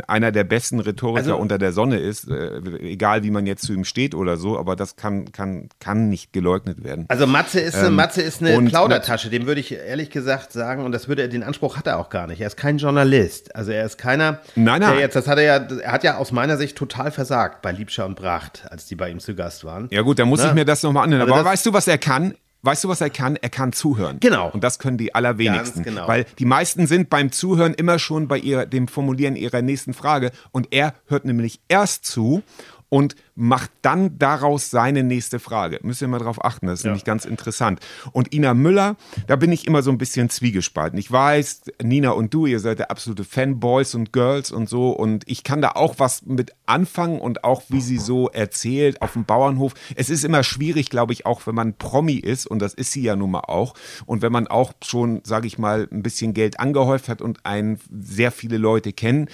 einer der besten Rhetoriker also, unter der Sonne ist. Äh, egal, wie man jetzt zu ihm steht oder so, aber das kann kann, kann nicht geleugnet werden. Also Matze ist, ähm, Matze ist eine Plaudertasche, dem würde ich ehrlich gesagt sagen, und das würde er, den Anspruch hat er auch gar nicht. Er ist kein Journalist. Also er ist keiner, nein, nein. der jetzt, das hat er ja, er hat ja aus meiner Sicht total versagt bei Liebscher und Bracht, als die bei ihm zu Gast waren. Ja gut, da muss Na? ich mir das nochmal anhören. Also Aber weißt du, was er kann? Weißt du, was er kann? Er kann zuhören. Genau. Und das können die allerwenigsten. Ganz genau. Weil die meisten sind beim Zuhören immer schon bei ihr, dem Formulieren ihrer nächsten Frage. Und er hört nämlich erst zu und macht dann daraus seine nächste Frage. Müsst ihr mal drauf achten, das ist ja. nämlich ganz interessant. Und Ina Müller, da bin ich immer so ein bisschen zwiegespalten. Ich weiß, Nina und du, ihr seid der absolute Fanboys und Girls und so und ich kann da auch was mit anfangen und auch wie sie so erzählt auf dem Bauernhof. Es ist immer schwierig, glaube ich, auch wenn man Promi ist und das ist sie ja nun mal auch und wenn man auch schon, sage ich mal, ein bisschen Geld angehäuft hat und einen sehr viele Leute kennen,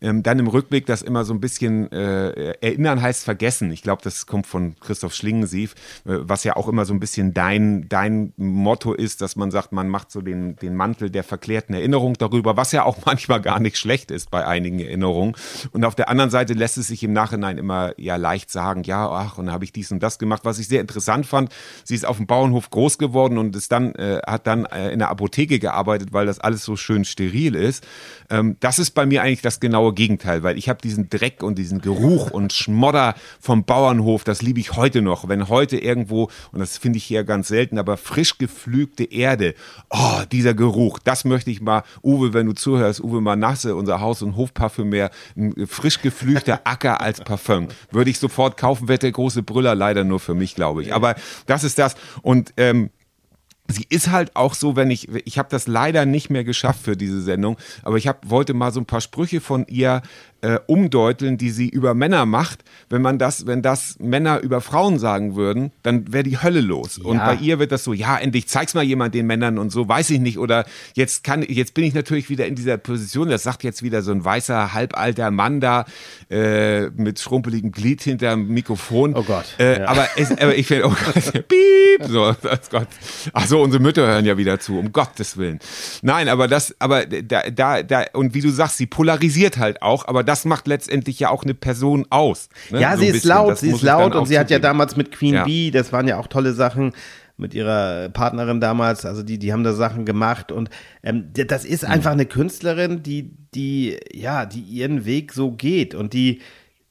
ähm, dann im Rückblick das immer so ein bisschen äh, erinnern heißt vergessen. Ich glaube, das kommt von Christoph Schlingensief, äh, was ja auch immer so ein bisschen dein, dein Motto ist, dass man sagt, man macht so den, den Mantel der verklärten Erinnerung darüber, was ja auch manchmal gar nicht schlecht ist bei einigen Erinnerungen. Und auf der anderen Seite lässt es sich im Nachhinein immer ja leicht sagen, ja, ach, und dann habe ich dies und das gemacht, was ich sehr interessant fand. Sie ist auf dem Bauernhof groß geworden und ist dann, äh, hat dann äh, in der Apotheke gearbeitet, weil das alles so schön steril ist. Ähm, das ist bei mir eigentlich das genaue Gegenteil, weil ich habe diesen Dreck und diesen Geruch und Schmodder vom Bauernhof, das liebe ich heute noch. Wenn heute irgendwo, und das finde ich hier ganz selten, aber frisch geflügte Erde, oh, dieser Geruch, das möchte ich mal, Uwe, wenn du zuhörst, Uwe Manasse, unser Haus- und Hofparfümär, ein frisch geflügter Acker als Parfum, würde ich sofort kaufen, wird der große Brüller leider nur für mich, glaube ich. Aber das ist das. Und ähm, sie ist halt auch so, wenn ich, ich habe das leider nicht mehr geschafft für diese Sendung, aber ich hab, wollte mal so ein paar Sprüche von ihr äh, umdeuteln, die sie über Männer macht. Wenn man das, wenn das Männer über Frauen sagen würden, dann wäre die Hölle los. Ja. Und bei ihr wird das so, ja, endlich zeig's mal jemand den Männern und so, weiß ich nicht. Oder jetzt kann, jetzt bin ich natürlich wieder in dieser Position, das sagt jetzt wieder so ein weißer, halbalter Mann da, äh, mit schrumpeligem Glied hinterm Mikrofon. Oh Gott. Äh, ja. aber, es, aber ich finde, oh Gott, piep, so, oh Gott. Also so, unsere Mütter hören ja wieder zu, um Gottes Willen. Nein, aber das, aber da, da, da, und wie du sagst, sie polarisiert halt auch, aber das macht letztendlich ja auch eine Person aus. Ne? Ja, so sie ist laut, sie ist laut und sie hat ja damals mit Queen ja. Bee, das waren ja auch tolle Sachen mit ihrer Partnerin damals, also die, die haben da Sachen gemacht und ähm, das ist einfach eine Künstlerin, die, die, ja, die ihren Weg so geht und die,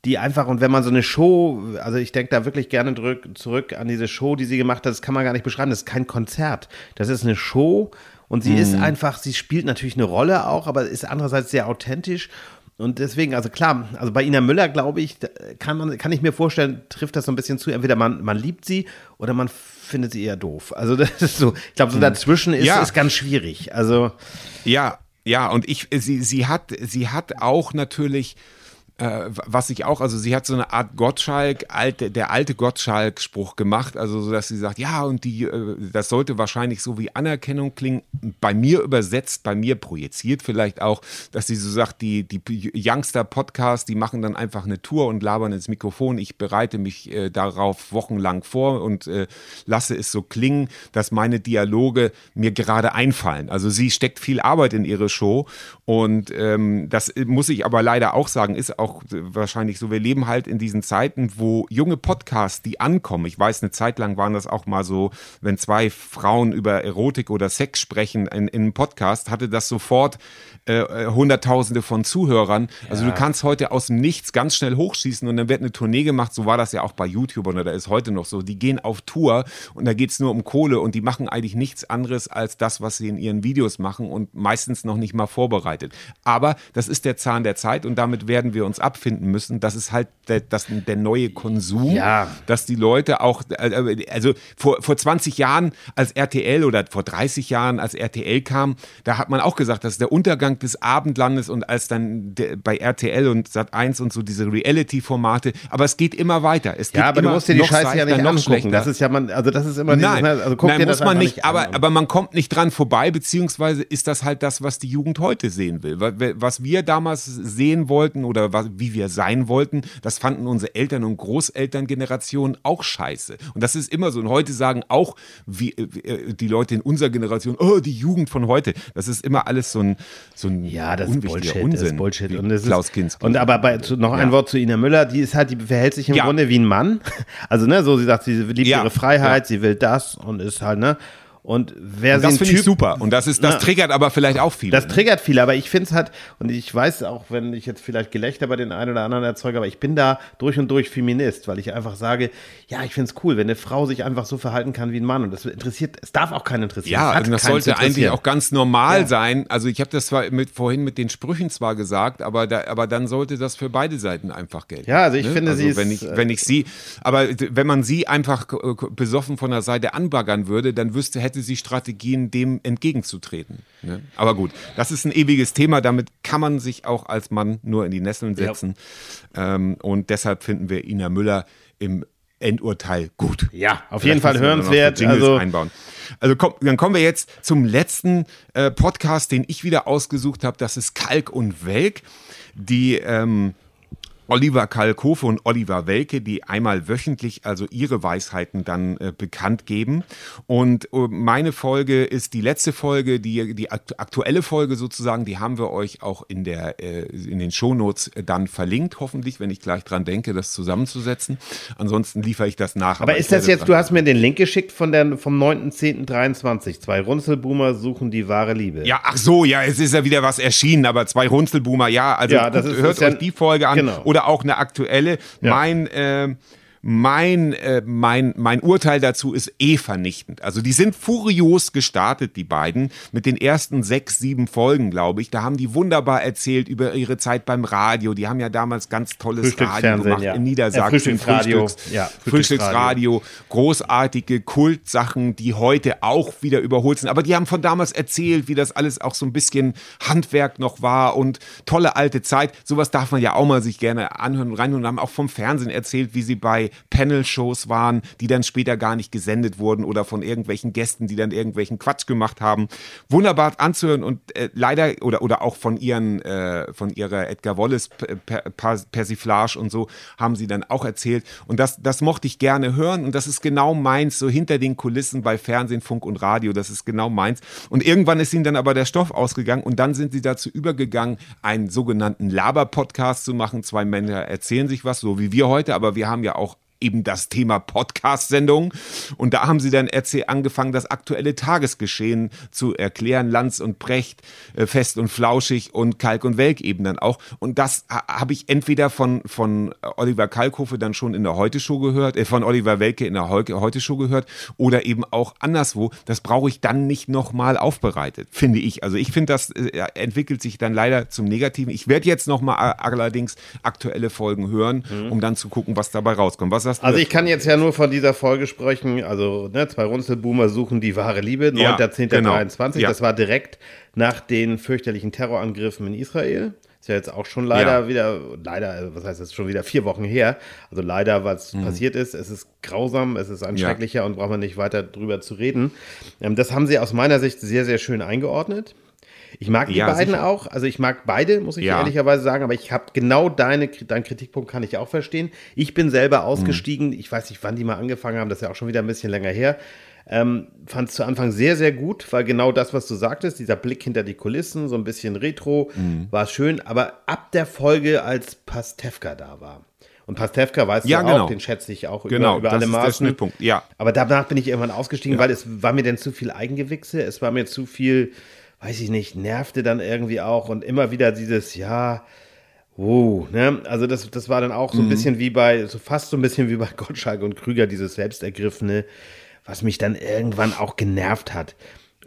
die einfach, und wenn man so eine Show, also ich denke da wirklich gerne zurück, zurück an diese Show, die sie gemacht hat, das kann man gar nicht beschreiben, das ist kein Konzert. Das ist eine Show und sie mhm. ist einfach, sie spielt natürlich eine Rolle auch, aber ist andererseits sehr authentisch. Und deswegen, also klar, also bei Ina Müller, glaube ich, kann, man, kann ich mir vorstellen, trifft das so ein bisschen zu. Entweder man, man liebt sie oder man findet sie eher doof. Also das ist so, ich glaube, so mhm. dazwischen ist, ja. ist ganz schwierig. Also. Ja, ja, und ich, sie, sie hat, sie hat auch natürlich äh, was ich auch, also sie hat so eine Art Gottschalk, alte, der alte Gottschalk-Spruch gemacht, also so, dass sie sagt, ja, und die, äh, das sollte wahrscheinlich so wie Anerkennung klingen, bei mir übersetzt, bei mir projiziert vielleicht auch, dass sie so sagt, die, die Youngster-Podcast, die machen dann einfach eine Tour und labern ins Mikrofon. Ich bereite mich äh, darauf wochenlang vor und äh, lasse es so klingen, dass meine Dialoge mir gerade einfallen. Also sie steckt viel Arbeit in ihre Show und ähm, das muss ich aber leider auch sagen, ist auch auch wahrscheinlich so. Wir leben halt in diesen Zeiten, wo junge Podcasts, die ankommen, ich weiß, eine Zeit lang waren das auch mal so, wenn zwei Frauen über Erotik oder Sex sprechen in, in einem Podcast, hatte das sofort äh, äh, Hunderttausende von Zuhörern. Also du kannst heute aus dem Nichts ganz schnell hochschießen und dann wird eine Tournee gemacht. So war das ja auch bei YouTube oder ist heute noch so. Die gehen auf Tour und da geht es nur um Kohle und die machen eigentlich nichts anderes als das, was sie in ihren Videos machen und meistens noch nicht mal vorbereitet. Aber das ist der Zahn der Zeit und damit werden wir uns abfinden müssen. Das ist halt der, das, der neue Konsum, ja. dass die Leute auch, also vor, vor 20 Jahren als RTL oder vor 30 Jahren als RTL kam, da hat man auch gesagt, das ist der Untergang des Abendlandes und als dann bei RTL und Sat1 und so diese Reality-Formate, aber es geht immer weiter. Es geht ja, aber du musst dir die Scheiße ja nicht angucken. Schlechter. Das ist ja man, also das ist immer dieses, nein, also guck nein, dir muss man nicht, nicht aber, aber man kommt nicht dran vorbei, beziehungsweise ist das halt das, was die Jugend heute sehen will. Was wir damals sehen wollten oder was, wie wir sein wollten, das fanden unsere Eltern und Großelterngenerationen auch scheiße. Und das ist immer so. Und heute sagen auch wie, äh, die Leute in unserer Generation, oh, die Jugend von heute. Das ist immer alles so ein, so ein ja, das ist Bullshit, Unsinn. Das ist Bullshit. Und das Klaus Kinski. Und aber bei, zu, noch ja. ein Wort zu Ina Müller, die ist halt, die verhält sich im ja. Grunde wie ein Mann. Also, ne, so sie sagt, sie liebt ja. ihre Freiheit, sie will das und ist halt, ne, und wer und das finde ich super. Und das ist, das na, triggert aber vielleicht auch viele. Das ne? triggert viele, aber ich finde es halt, und ich weiß auch, wenn ich jetzt vielleicht Gelächter bei den einen oder anderen erzeuge, aber ich bin da durch und durch Feminist, weil ich einfach sage, ja, ich finde es cool, wenn eine Frau sich einfach so verhalten kann wie ein Mann. Und das interessiert, es darf auch keinen interessieren. Ja, also das sollte eigentlich auch ganz normal ja. sein. Also ich habe das zwar mit, vorhin mit den Sprüchen zwar gesagt, aber, da, aber dann sollte das für beide Seiten einfach gelten. Ja, also ich ne? finde also sie wenn ist, ich, wenn ich sie, aber wenn man sie einfach besoffen von der Seite anbaggern würde, dann wüsste, hätte sie Strategie Strategien, dem entgegenzutreten. Ne? Aber gut, das ist ein ewiges Thema. Damit kann man sich auch als Mann nur in die Nesseln setzen. Ja. Ähm, und deshalb finden wir Ina Müller im Endurteil gut. Ja, auf jeden Fall hörenswert. Also, einbauen. also komm, dann kommen wir jetzt zum letzten äh, Podcast, den ich wieder ausgesucht habe. Das ist Kalk und Welk. Die ähm, Oliver Kalkofe und Oliver Welke, die einmal wöchentlich also ihre Weisheiten dann äh, bekannt geben. Und äh, meine Folge ist die letzte Folge, die, die aktuelle Folge sozusagen, die haben wir euch auch in, der, äh, in den Shownotes dann verlinkt, hoffentlich, wenn ich gleich dran denke, das zusammenzusetzen. Ansonsten liefere ich das nach. Aber, aber ist das jetzt, du hast mir den Link geschickt von der, vom 9.10.23. Zwei Runzelboomer suchen die wahre Liebe. Ja, ach so, ja, es ist ja wieder was erschienen, aber zwei Runzelboomer, ja, also ja, guckt, hört euch ja, die Folge an. Genau. Oder auch eine aktuelle. Ja. Mein äh, mein, äh, mein, mein Urteil dazu ist eh vernichtend. Also die sind furios gestartet, die beiden, mit den ersten sechs, sieben Folgen, glaube ich. Da haben die wunderbar erzählt über ihre Zeit beim Radio. Die haben ja damals ganz tolles Radio gemacht ja. in Niedersachsen. Frühstücksradio. Frühstücks, ja, Frühstücksradio. Großartige Kultsachen, die heute auch wieder überholt sind. Aber die haben von damals erzählt, wie das alles auch so ein bisschen Handwerk noch war und tolle alte Zeit. Sowas darf man ja auch mal sich gerne anhören und reinhören. Und haben auch vom Fernsehen erzählt, wie sie bei Panel-Shows waren, die dann später gar nicht gesendet wurden oder von irgendwelchen Gästen, die dann irgendwelchen Quatsch gemacht haben. Wunderbar anzuhören und äh, leider oder oder auch von ihren äh, von ihrer Edgar Wallace Persiflage und so haben sie dann auch erzählt und das das mochte ich gerne hören und das ist genau meins so hinter den Kulissen bei Fernsehen, Funk und Radio, das ist genau meins und irgendwann ist ihnen dann aber der Stoff ausgegangen und dann sind sie dazu übergegangen, einen sogenannten Laber-Podcast zu machen. Zwei Männer erzählen sich was, so wie wir heute, aber wir haben ja auch eben das Thema Podcast-Sendung. Und da haben sie dann angefangen, das aktuelle Tagesgeschehen zu erklären. Lanz und Brecht, äh, Fest und Flauschig und Kalk und Welk eben dann auch. Und das habe ich entweder von, von Oliver Kalkofe dann schon in der Heute-Show gehört, äh, von Oliver Welke in der Heute-Show gehört oder eben auch anderswo. Das brauche ich dann nicht nochmal aufbereitet, finde ich. Also ich finde, das äh, entwickelt sich dann leider zum Negativen. Ich werde jetzt nochmal äh, allerdings aktuelle Folgen hören, mhm. um dann zu gucken, was dabei rauskommt. Was du? Also ich kann jetzt ja nur von dieser Folge sprechen. Also ne, zwei Runzelboomer suchen die wahre Liebe, 9.10.23. Ja, genau. Ja. Das war direkt nach den fürchterlichen Terrorangriffen in Israel. Ist ja jetzt auch schon leider ja. wieder, leider, was heißt das, schon wieder vier Wochen her. Also leider, was mhm. passiert ist. Es ist grausam, es ist ein ja. schrecklicher und braucht man nicht weiter drüber zu reden. Ähm, das haben sie aus meiner Sicht sehr, sehr schön eingeordnet. Ich mag die ja, beiden sicher. auch. Also ich mag beide, muss ich ja. ehrlicherweise sagen. Aber ich habe genau deine, deinen Kritikpunkt kann ich auch verstehen. Ich bin selber ausgestiegen. Mhm. Ich weiß nicht, wann die mal angefangen haben. Das ist ja auch schon wieder ein bisschen länger her. Ähm, Fand es zu Anfang sehr, sehr gut, weil genau das, was du sagtest, dieser Blick hinter die Kulissen, so ein bisschen Retro, mhm. war schön. Aber ab der Folge, als Pastewka da war, und Pastewka weißt ja, du genau. auch, den schätze ich auch genau, über, über alle Maßen. Ja. Aber danach bin ich irgendwann ausgestiegen, ja. weil es war mir dann zu viel Eigengewichse, es war mir zu viel weiß ich nicht, nervte dann irgendwie auch und immer wieder dieses, ja, wow, ne? Also das, das war dann auch so ein mhm. bisschen wie bei, so fast so ein bisschen wie bei Gottschalk und Krüger, dieses Selbstergriffene, was mich dann irgendwann auch genervt hat.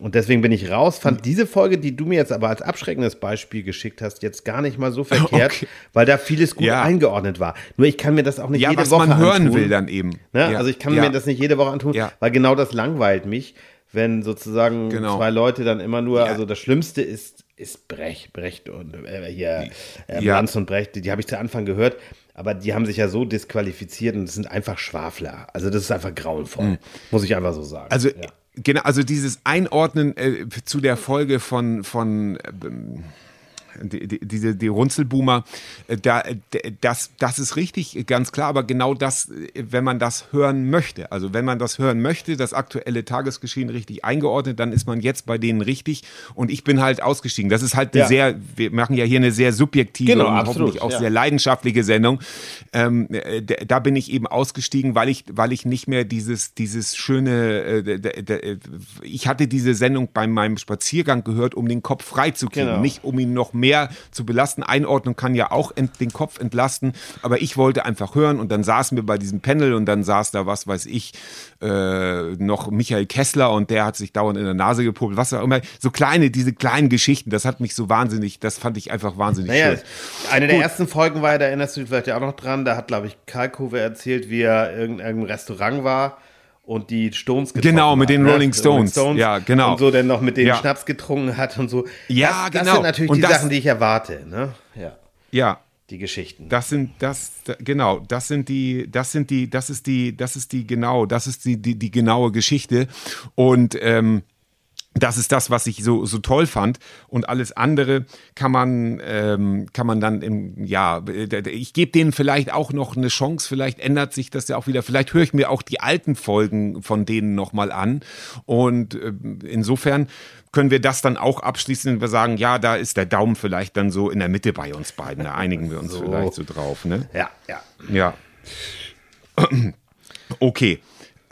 Und deswegen bin ich raus, fand mhm. diese Folge, die du mir jetzt aber als abschreckendes Beispiel geschickt hast, jetzt gar nicht mal so verkehrt, okay. weil da vieles gut ja. eingeordnet war. Nur ich kann mir das auch nicht ja, jede Woche antun. Was man hören will dann eben. Ne? Ja. Also ich kann mir das nicht jede Woche antun, weil genau das langweilt mich wenn sozusagen genau. zwei Leute dann immer nur, ja. also das Schlimmste ist, ist Brecht, Brecht und äh, hier äh, ja. Lanz und Brecht, die, die habe ich zu Anfang gehört, aber die haben sich ja so disqualifiziert und sind einfach Schwafler. Also das ist einfach grauenvoll, mhm. muss ich einfach so sagen. Also ja. genau, also dieses Einordnen äh, zu der Folge von von ähm, die, die, diese die Runzelboomer, äh, da, das, das ist richtig, ganz klar, aber genau das, wenn man das hören möchte, also wenn man das hören möchte, das aktuelle Tagesgeschehen richtig eingeordnet, dann ist man jetzt bei denen richtig und ich bin halt ausgestiegen. Das ist halt eine ja. sehr, wir machen ja hier eine sehr subjektive genau, und absolut, hoffentlich auch ja. sehr leidenschaftliche Sendung. Ähm, da bin ich eben ausgestiegen, weil ich, weil ich nicht mehr dieses, dieses schöne, äh, ich hatte diese Sendung bei meinem Spaziergang gehört, um den Kopf frei zu kriegen, genau. nicht um ihn noch mehr mehr zu belasten. Einordnung kann ja auch den Kopf entlasten, aber ich wollte einfach hören und dann saßen wir bei diesem Panel und dann saß da, was weiß ich, äh, noch Michael Kessler und der hat sich dauernd in der Nase gepuppt, was auch immer. So kleine, diese kleinen Geschichten, das hat mich so wahnsinnig, das fand ich einfach wahnsinnig naja, schön. Eine der Gut. ersten Folgen war, da erinnerst du dich vielleicht ja auch noch dran, da hat, glaube ich, Kalkove erzählt, wie er in irgendeinem Restaurant war und die Stones getrunken Genau, mit hat, den ne? Rolling, Stones. Rolling, Stones. Ja, genau. Und so dann noch mit dem ja. Schnaps getrunken hat und so. Ja, das, genau. Das sind natürlich und die das, Sachen, die ich erwarte, ne? Ja. Ja. Die Geschichten. Das sind, das, genau, das sind die, das sind die, das ist die, das ist die, genau, das ist die, die, die genaue Geschichte. Und, ähm, das ist das, was ich so, so toll fand. Und alles andere kann man, ähm, kann man dann im, ja, ich gebe denen vielleicht auch noch eine Chance, vielleicht ändert sich das ja auch wieder. Vielleicht höre ich mir auch die alten Folgen von denen nochmal an. Und äh, insofern können wir das dann auch abschließen, wenn wir sagen, ja, da ist der Daumen vielleicht dann so in der Mitte bei uns beiden. Da einigen wir uns so. vielleicht so drauf. Ne? Ja, ja. Ja. Okay.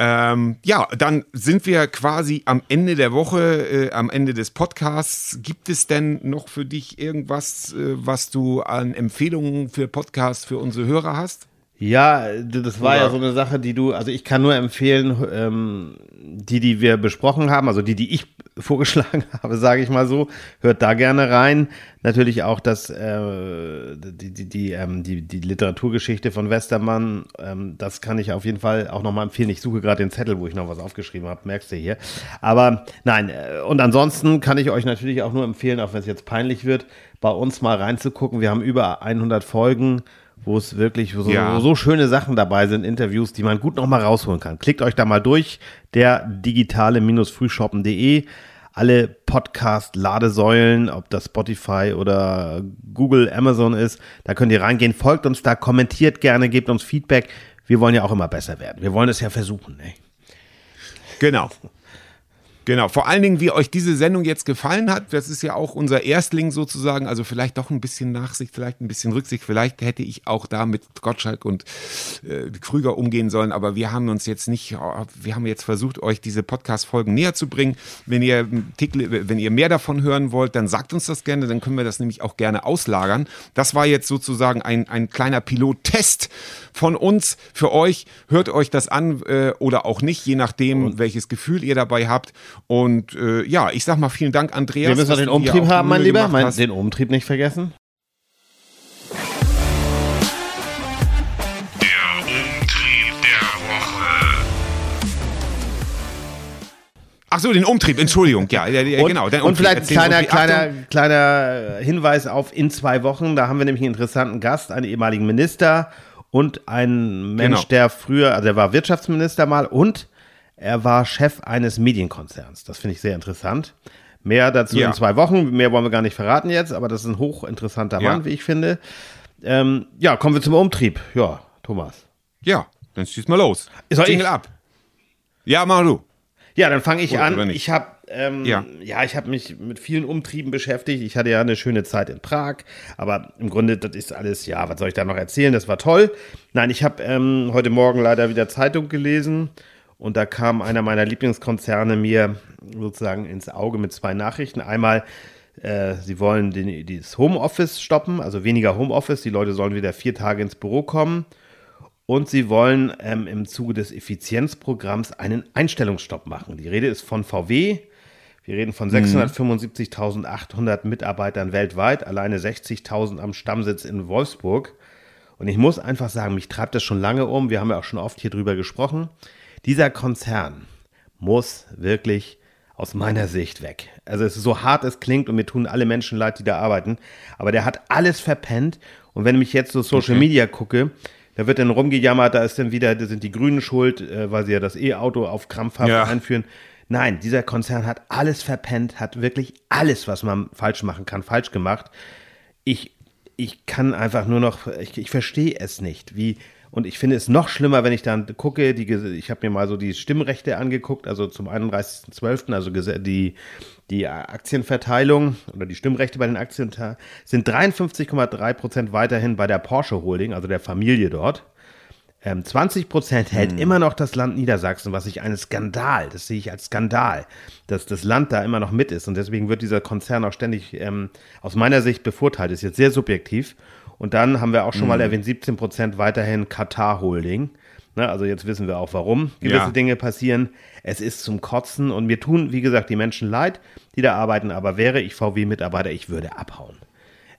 Ähm, ja, dann sind wir quasi am Ende der Woche, äh, am Ende des Podcasts. Gibt es denn noch für dich irgendwas, äh, was du an Empfehlungen für Podcasts für unsere Hörer hast? Ja, das war Oder? ja so eine Sache, die du, also ich kann nur empfehlen, ähm, die, die wir besprochen haben, also die, die ich vorgeschlagen habe, sage ich mal so, hört da gerne rein. Natürlich auch das, äh, die, die, die, ähm, die, die Literaturgeschichte von Westermann, ähm, das kann ich auf jeden Fall auch nochmal empfehlen. Ich suche gerade den Zettel, wo ich noch was aufgeschrieben habe, merkst du hier. Aber nein, äh, und ansonsten kann ich euch natürlich auch nur empfehlen, auch wenn es jetzt peinlich wird, bei uns mal reinzugucken. Wir haben über 100 Folgen wo es wirklich so, ja. so, schöne Sachen dabei sind, Interviews, die man gut nochmal rausholen kann. Klickt euch da mal durch, der digitale-frühshoppen.de. Alle Podcast-Ladesäulen, ob das Spotify oder Google, Amazon ist, da könnt ihr reingehen. Folgt uns da, kommentiert gerne, gebt uns Feedback. Wir wollen ja auch immer besser werden. Wir wollen es ja versuchen. Ey. Genau. Genau, vor allen Dingen, wie euch diese Sendung jetzt gefallen hat, das ist ja auch unser Erstling sozusagen, also vielleicht doch ein bisschen Nachsicht, vielleicht ein bisschen Rücksicht, vielleicht hätte ich auch da mit Gottschalk und äh, Krüger umgehen sollen, aber wir haben uns jetzt nicht, wir haben jetzt versucht, euch diese Podcast-Folgen näher zu bringen. Wenn ihr, wenn ihr mehr davon hören wollt, dann sagt uns das gerne, dann können wir das nämlich auch gerne auslagern. Das war jetzt sozusagen ein, ein kleiner Pilottest von uns für euch. Hört euch das an äh, oder auch nicht, je nachdem, und welches Gefühl ihr dabei habt. Und äh, ja, ich sag mal vielen Dank, Andreas. Wir müssen noch den Umtrieb haben, mein Lieber. Mein, den Umtrieb nicht vergessen. Der Umtrieb der Woche. Ach so, den Umtrieb, Entschuldigung, ja, ja, ja und, genau. und vielleicht ein kleiner, kleiner, kleiner Hinweis auf in zwei Wochen, da haben wir nämlich einen interessanten Gast, einen ehemaligen Minister und einen Mensch, genau. der früher, also der war Wirtschaftsminister mal und er war Chef eines Medienkonzerns. Das finde ich sehr interessant. Mehr dazu ja. in zwei Wochen. Mehr wollen wir gar nicht verraten jetzt, aber das ist ein hochinteressanter ja. Mann, wie ich finde. Ähm, ja, kommen wir zum Umtrieb. Ja, Thomas. Ja, dann schieß mal los. Soll Jingle ab. Ja, mach du. Ja, dann fange ich Oder an. Ich habe ähm, ja. ja, ich habe mich mit vielen Umtrieben beschäftigt. Ich hatte ja eine schöne Zeit in Prag, aber im Grunde, das ist alles, ja, was soll ich da noch erzählen? Das war toll. Nein, ich habe ähm, heute Morgen leider wieder Zeitung gelesen und da kam einer meiner Lieblingskonzerne mir sozusagen ins Auge mit zwei Nachrichten. Einmal, äh, sie wollen den, das Homeoffice stoppen, also weniger Homeoffice. Die Leute sollen wieder vier Tage ins Büro kommen. Und sie wollen ähm, im Zuge des Effizienzprogramms einen Einstellungsstopp machen. Die Rede ist von VW. Wir reden von 675.800 Mitarbeitern weltweit, alleine 60.000 am Stammsitz in Wolfsburg. Und ich muss einfach sagen, mich treibt das schon lange um. Wir haben ja auch schon oft hier drüber gesprochen. Dieser Konzern muss wirklich aus meiner Sicht weg. Also es ist so hart es klingt und mir tun alle Menschen leid, die da arbeiten, aber der hat alles verpennt und wenn ich jetzt so Social okay. Media gucke, da wird dann rumgejammert, da ist dann wieder, da sind die Grünen schuld, äh, weil sie ja das E-Auto auf krampfhaft ja. einführen. Nein, dieser Konzern hat alles verpennt, hat wirklich alles, was man falsch machen kann, falsch gemacht. Ich, ich kann einfach nur noch, ich, ich verstehe es nicht, wie und ich finde es noch schlimmer, wenn ich dann gucke, die, ich habe mir mal so die Stimmrechte angeguckt, also zum 31.12., also die, die Aktienverteilung oder die Stimmrechte bei den Aktien sind 53,3 Prozent weiterhin bei der Porsche Holding, also der Familie dort. 20 ähm, Prozent hält hm. immer noch das Land Niedersachsen, was ich einen Skandal, das sehe ich als Skandal, dass das Land da immer noch mit ist. Und deswegen wird dieser Konzern auch ständig ähm, aus meiner Sicht bevorteilt. Ist jetzt sehr subjektiv. Und dann haben wir auch schon mhm. mal erwähnt, 17 Prozent weiterhin Katar Holding. Ne, also jetzt wissen wir auch, warum gewisse ja. Dinge passieren. Es ist zum Kotzen und mir tun, wie gesagt, die Menschen leid, die da arbeiten. Aber wäre ich VW-Mitarbeiter, ich würde abhauen.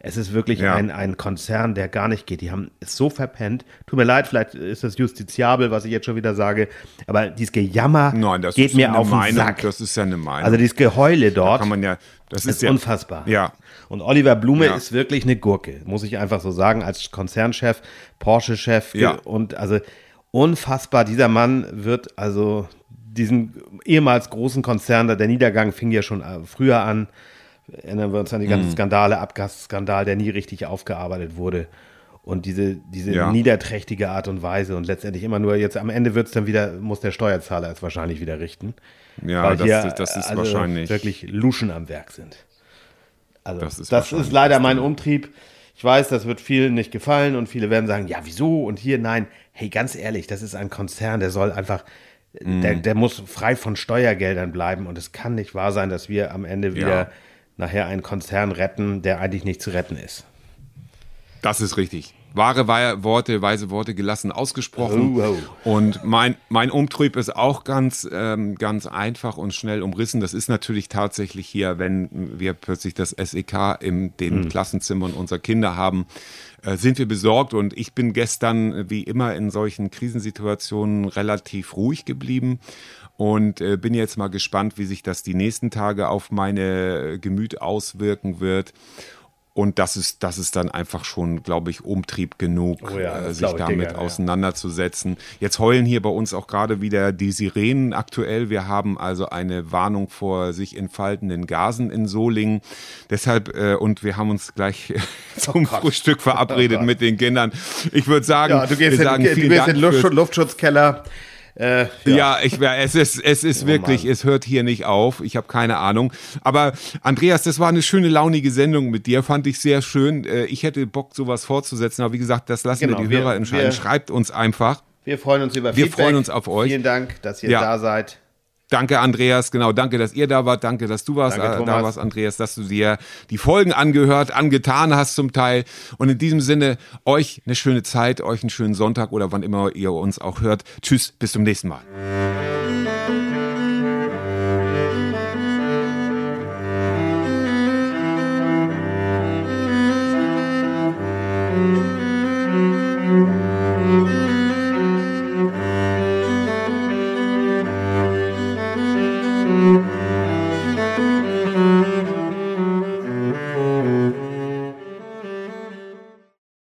Es ist wirklich ja. ein, ein Konzern, der gar nicht geht. Die haben es so verpennt. Tut mir leid, vielleicht ist das justiziabel, was ich jetzt schon wieder sage. Aber dieses Gejammer Nein, geht mir auf Meinung, den Sack. Das ist ja eine Meinung. Also dieses Geheule dort. Da kann man ja, das ist, ist ja, unfassbar. Ja, und Oliver Blume ja. ist wirklich eine Gurke, muss ich einfach so sagen, als Konzernchef, Porsche-Chef ja. und also unfassbar. Dieser Mann wird also diesen ehemals großen Konzern, der Niedergang fing ja schon äh, früher an. Erinnern wir uns an die ganzen mhm. Skandale, Abgasskandal, der nie richtig aufgearbeitet wurde. Und diese, diese ja. niederträchtige Art und Weise und letztendlich immer nur jetzt am Ende wird es dann wieder, muss der Steuerzahler es wahrscheinlich wieder richten. Ja, das, hier, das ist also wahrscheinlich. Wirklich Luschen am Werk sind. Also, das ist, das ist leider mein Umtrieb. Ich weiß, das wird vielen nicht gefallen und viele werden sagen, ja, wieso? Und hier, nein. Hey, ganz ehrlich, das ist ein Konzern, der soll einfach, mm. der, der muss frei von Steuergeldern bleiben und es kann nicht wahr sein, dass wir am Ende wieder ja. nachher einen Konzern retten, der eigentlich nicht zu retten ist. Das ist richtig wahre Worte, weise Worte gelassen ausgesprochen. Oh, oh. Und mein, mein Umtrieb ist auch ganz, ähm, ganz einfach und schnell umrissen. Das ist natürlich tatsächlich hier, wenn wir plötzlich das SEK in den hm. Klassenzimmern unserer Kinder haben, äh, sind wir besorgt. Und ich bin gestern, wie immer in solchen Krisensituationen, relativ ruhig geblieben und äh, bin jetzt mal gespannt, wie sich das die nächsten Tage auf meine Gemüt auswirken wird. Und das ist, das ist dann einfach schon, glaube ich, Umtrieb genug, oh ja, äh, sich damit Digga, auseinanderzusetzen. Ja. Jetzt heulen hier bei uns auch gerade wieder die Sirenen aktuell. Wir haben also eine Warnung vor sich entfaltenden Gasen in Solingen. Deshalb, äh, und wir haben uns gleich zum oh Frühstück verabredet oh mit den Kindern. Ich würde sagen, ja, du gehst wir sagen, in, du gehst in Luft, Luftschutzkeller. Äh, ja. ja. ich es ist, es ist oh, wirklich, Mann. es hört hier nicht auf. Ich habe keine Ahnung. Aber Andreas, das war eine schöne, launige Sendung mit dir. Fand ich sehr schön. Äh, ich hätte Bock, sowas fortzusetzen. Aber wie gesagt, das lassen genau, wir die Hörer entscheiden. Wir, Schreibt uns einfach. Wir freuen uns über Wir Feedback. freuen uns auf euch. Vielen Dank, dass ihr ja. da seid. Danke, Andreas. Genau, danke, dass ihr da wart. Danke, dass du warst, danke, äh, da warst, Andreas, dass du dir die Folgen angehört, angetan hast zum Teil. Und in diesem Sinne, euch eine schöne Zeit, euch einen schönen Sonntag oder wann immer ihr uns auch hört. Tschüss, bis zum nächsten Mal.